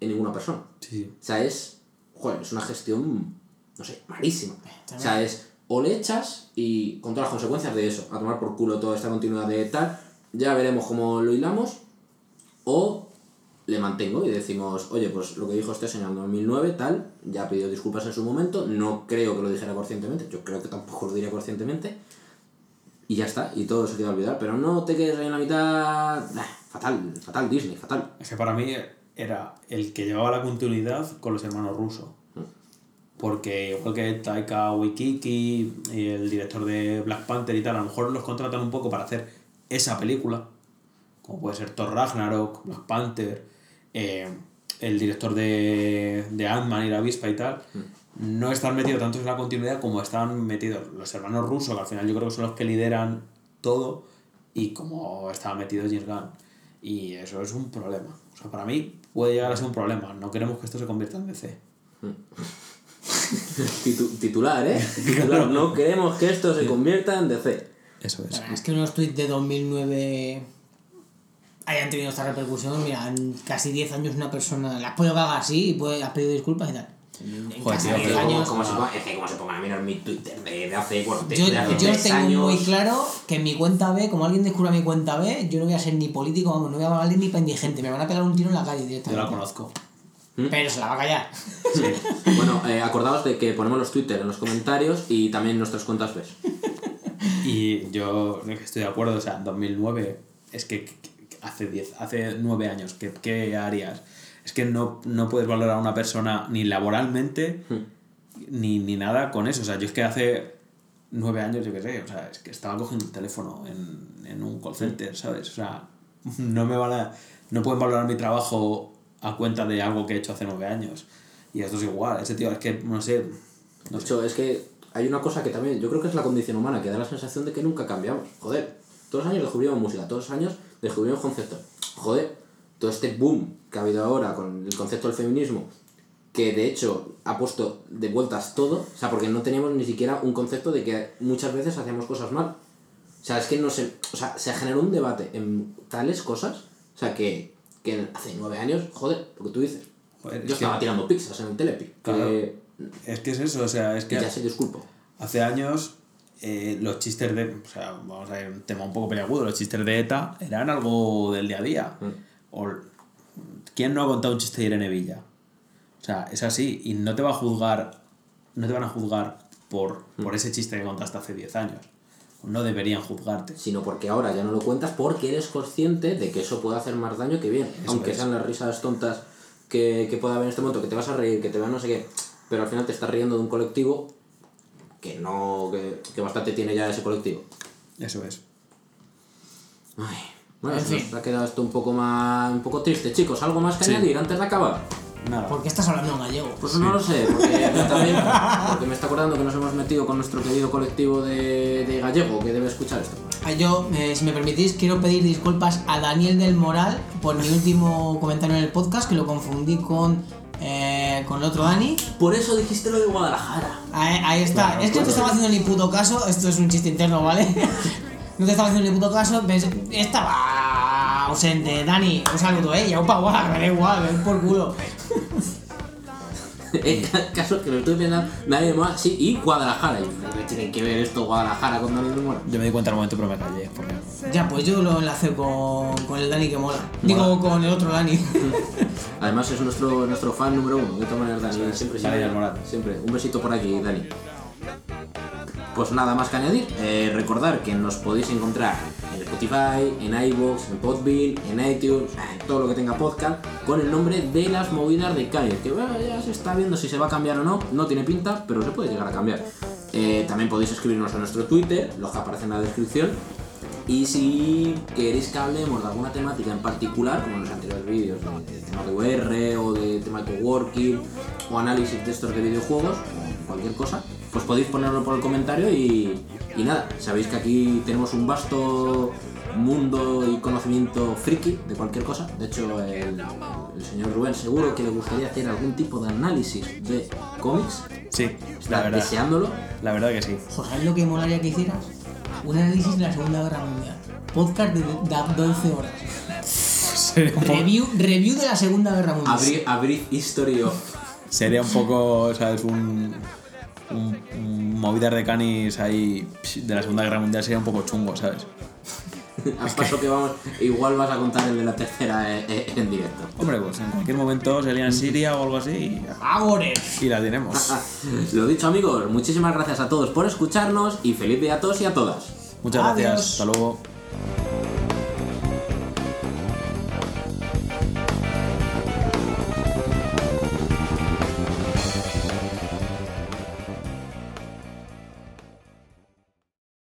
A: en ninguna persona.
B: Sí.
A: O sea, es. Joder, es una gestión. No sé, malísima. O sea, es. O le echas y con todas las consecuencias de eso, a tomar por culo toda esta continuidad de tal, ya veremos cómo lo hilamos. O le mantengo y decimos, oye, pues lo que dijo este señor en 2009, tal, ya pidió disculpas en su momento, no creo que lo dijera conscientemente, yo creo que tampoco lo diría conscientemente, y ya está, y todo se queda olvidar, pero no te quedes ahí en la mitad. Fatal, fatal Disney, fatal.
B: Es que para mí era el que llevaba la continuidad con los hermanos rusos. Porque igual que Taika Waititi el director de Black Panther y tal, a lo mejor los contratan un poco para hacer esa película, como puede ser Thor Ragnarok, Black Panther, eh, el director de, de Ant-Man y la avispa y tal, no están metidos tanto en la continuidad como están metidos los hermanos rusos, que al final yo creo que son los que lideran todo, y como estaba metido James Gunn. Y eso es un problema. O sea, para mí puede llegar a ser un problema. No queremos que esto se convierta en DC.
A: Titu- titular, ¿eh? Titular. No queremos que esto se convierta en DC.
B: Eso es.
C: Es que unos tweets de 2009 hayan tenido esta repercusión. Mira, en casi 10 años una persona la has podido cagar así y puede, has pedido disculpas y tal. En
B: Joder,
C: casi
B: tío,
C: 10
B: pero
C: años.
A: Como se, pongan- es que como se pongan a mirar mi Twitter de, de hace,
C: Yo,
A: de hace
C: yo tengo
A: años.
C: muy claro que en mi cuenta B, como alguien descubra mi cuenta B, yo no voy a ser ni político, vamos, no voy a valer ni para indigente. Me van a pegar un tiro en la calle
B: Yo
C: directamente.
B: la conozco.
C: Pero se la va a callar.
A: Bueno, eh, acordaos de que ponemos los Twitter en los comentarios y también nuestras cuentas ves.
B: Y yo estoy de acuerdo, o sea, 2009 es que hace 10, hace 9 años, ¿qué, qué harías? Es que no, no puedes valorar a una persona ni laboralmente ni, ni nada con eso. O sea, yo es que hace 9 años, yo qué sé, o sea, es que estaba cogiendo el teléfono en, en un call center, ¿sabes? O sea, no me van a, no pueden valorar mi trabajo a cuenta de algo que he hecho hace 9 años. Y esto es igual, ese tío es que, no sé,
A: De hecho, es que hay una cosa que también, yo creo que es la condición humana, que da la sensación de que nunca cambiamos. Joder, todos los años descubrimos música, todos los años descubrimos conceptos. Joder, todo este boom que ha habido ahora con el concepto del feminismo, que de hecho ha puesto de vueltas todo, o sea, porque no teníamos ni siquiera un concepto de que muchas veces hacíamos cosas mal. O sea, es que no se, o sea, se generó un debate en tales cosas, o sea, que, que hace nueve años, joder, lo que tú dices.
B: Joder,
A: yo
B: es que-
A: estaba tirando pizzas en el Telepi.
B: Claro.
A: que-
B: es que es eso, o sea, es que...
A: ya se disculpo.
B: Hace años eh, los chistes de. O sea, vamos a ver, un tema un poco peliagudo. Los chistes de ETA eran algo del día a día. O, ¿Quién no ha contado un chiste de Irene Villa? O sea, es así. Y no te va a juzgar. No te van a juzgar por, por ese chiste que contaste hace 10 años. No deberían juzgarte.
A: sino porque ahora ya no lo cuentas porque eres consciente de que eso puede hacer más daño que bien. Aunque
B: es.
A: sean las risas tontas que, que pueda haber en este momento, que te vas a reír, que te va no sé qué, pero al final te estás riendo de un colectivo que no, que, que bastante tiene ya ese colectivo.
B: Eso es.
A: Ay, bueno,
C: En
A: se nos ha quedado esto un poco más, un poco triste, chicos. ¿Algo más que
B: Sí.
A: añadir antes de acabar?
B: Nada.
C: ¿Por qué estás hablando en gallego?
A: Pues no lo sé, porque también porque me está acordando que nos hemos metido con nuestro querido colectivo de, de gallego que debe escuchar esto.
C: Ah, Yo, eh, si me permitís, quiero pedir disculpas a Daniel del Moral por mi último comentario en el podcast, que lo confundí con, eh, con el otro Dani.
A: Por eso dijiste lo de Guadalajara.
C: Ahí, ahí está.
A: Claro,
C: es que no te estaba haciendo ni puto caso. Esto es un chiste interno, ¿vale? no te estaba haciendo ni puto caso. pensé- Estaba ausente. Dani, un saludo, ¿eh? Y aupa, guau, me da igual, ven por culo.
A: En ca- caso que lo estoy pensando, nadie más, sí, y Guadalajara. Y ¿qué tiene que ver esto Guadalajara con Daniel del Moral?
B: Yo me di cuenta al momento, pero me callé. Porque...
C: Ya, pues yo lo enlacé con, con el Dani que mola. Digo, con el otro Dani.
A: Además es nuestro, nuestro fan número uno, de todas maneras Dani, siempre,
B: Dani
A: siempre,
B: Moral.
A: siempre. Un besito por aquí, Dani. Pues nada más que añadir, eh, recordar que nos podéis encontrar en Spotify, en iVoox, en Podbean, en iTunes, en todo lo que tenga podcast, con el nombre de las movidas de Calle, que ya se está viendo si se va a cambiar o no, no tiene pinta, pero se puede llegar a cambiar. Eh, también podéis escribirnos a nuestro Twitter, los que aparecen en la descripción, y si queréis que hablemos de alguna temática en particular, como en los anteriores vídeos, de, de tema de VR o de tema de coworking o análisis de estos de videojuegos, o cualquier cosa, pues podéis ponerlo por el comentario y, y nada, sabéis que aquí tenemos un vasto mundo y conocimiento friki de cualquier cosa. De hecho, el, el señor Rubén seguro que le gustaría hacer algún tipo de análisis de cómics.
B: Sí, la verdad.
A: deseándolo.
B: La verdad que sí.
C: Joder, ¿sabes lo que molaría que hicieras? Un análisis de la Segunda Guerra Mundial. Podcast de, de 12 horas. Review, review de la Segunda Guerra Mundial.
A: Abrir, abrir History of
B: sería un poco, ¿sabes? Un, un, un movidas de canis ahí de la Segunda Guerra Mundial sería un poco chungo, ¿sabes?
A: Al paso que vamos, igual vas a contar el de la tercera eh, eh, en directo.
B: Hombre, pues en cualquier momento sería en Siria o algo así y,
C: ¡Agores!
B: y la tenemos.
A: Lo dicho amigos, muchísimas gracias a todos por escucharnos y feliz día a todos y a todas.
B: Muchas gracias. Hasta luego.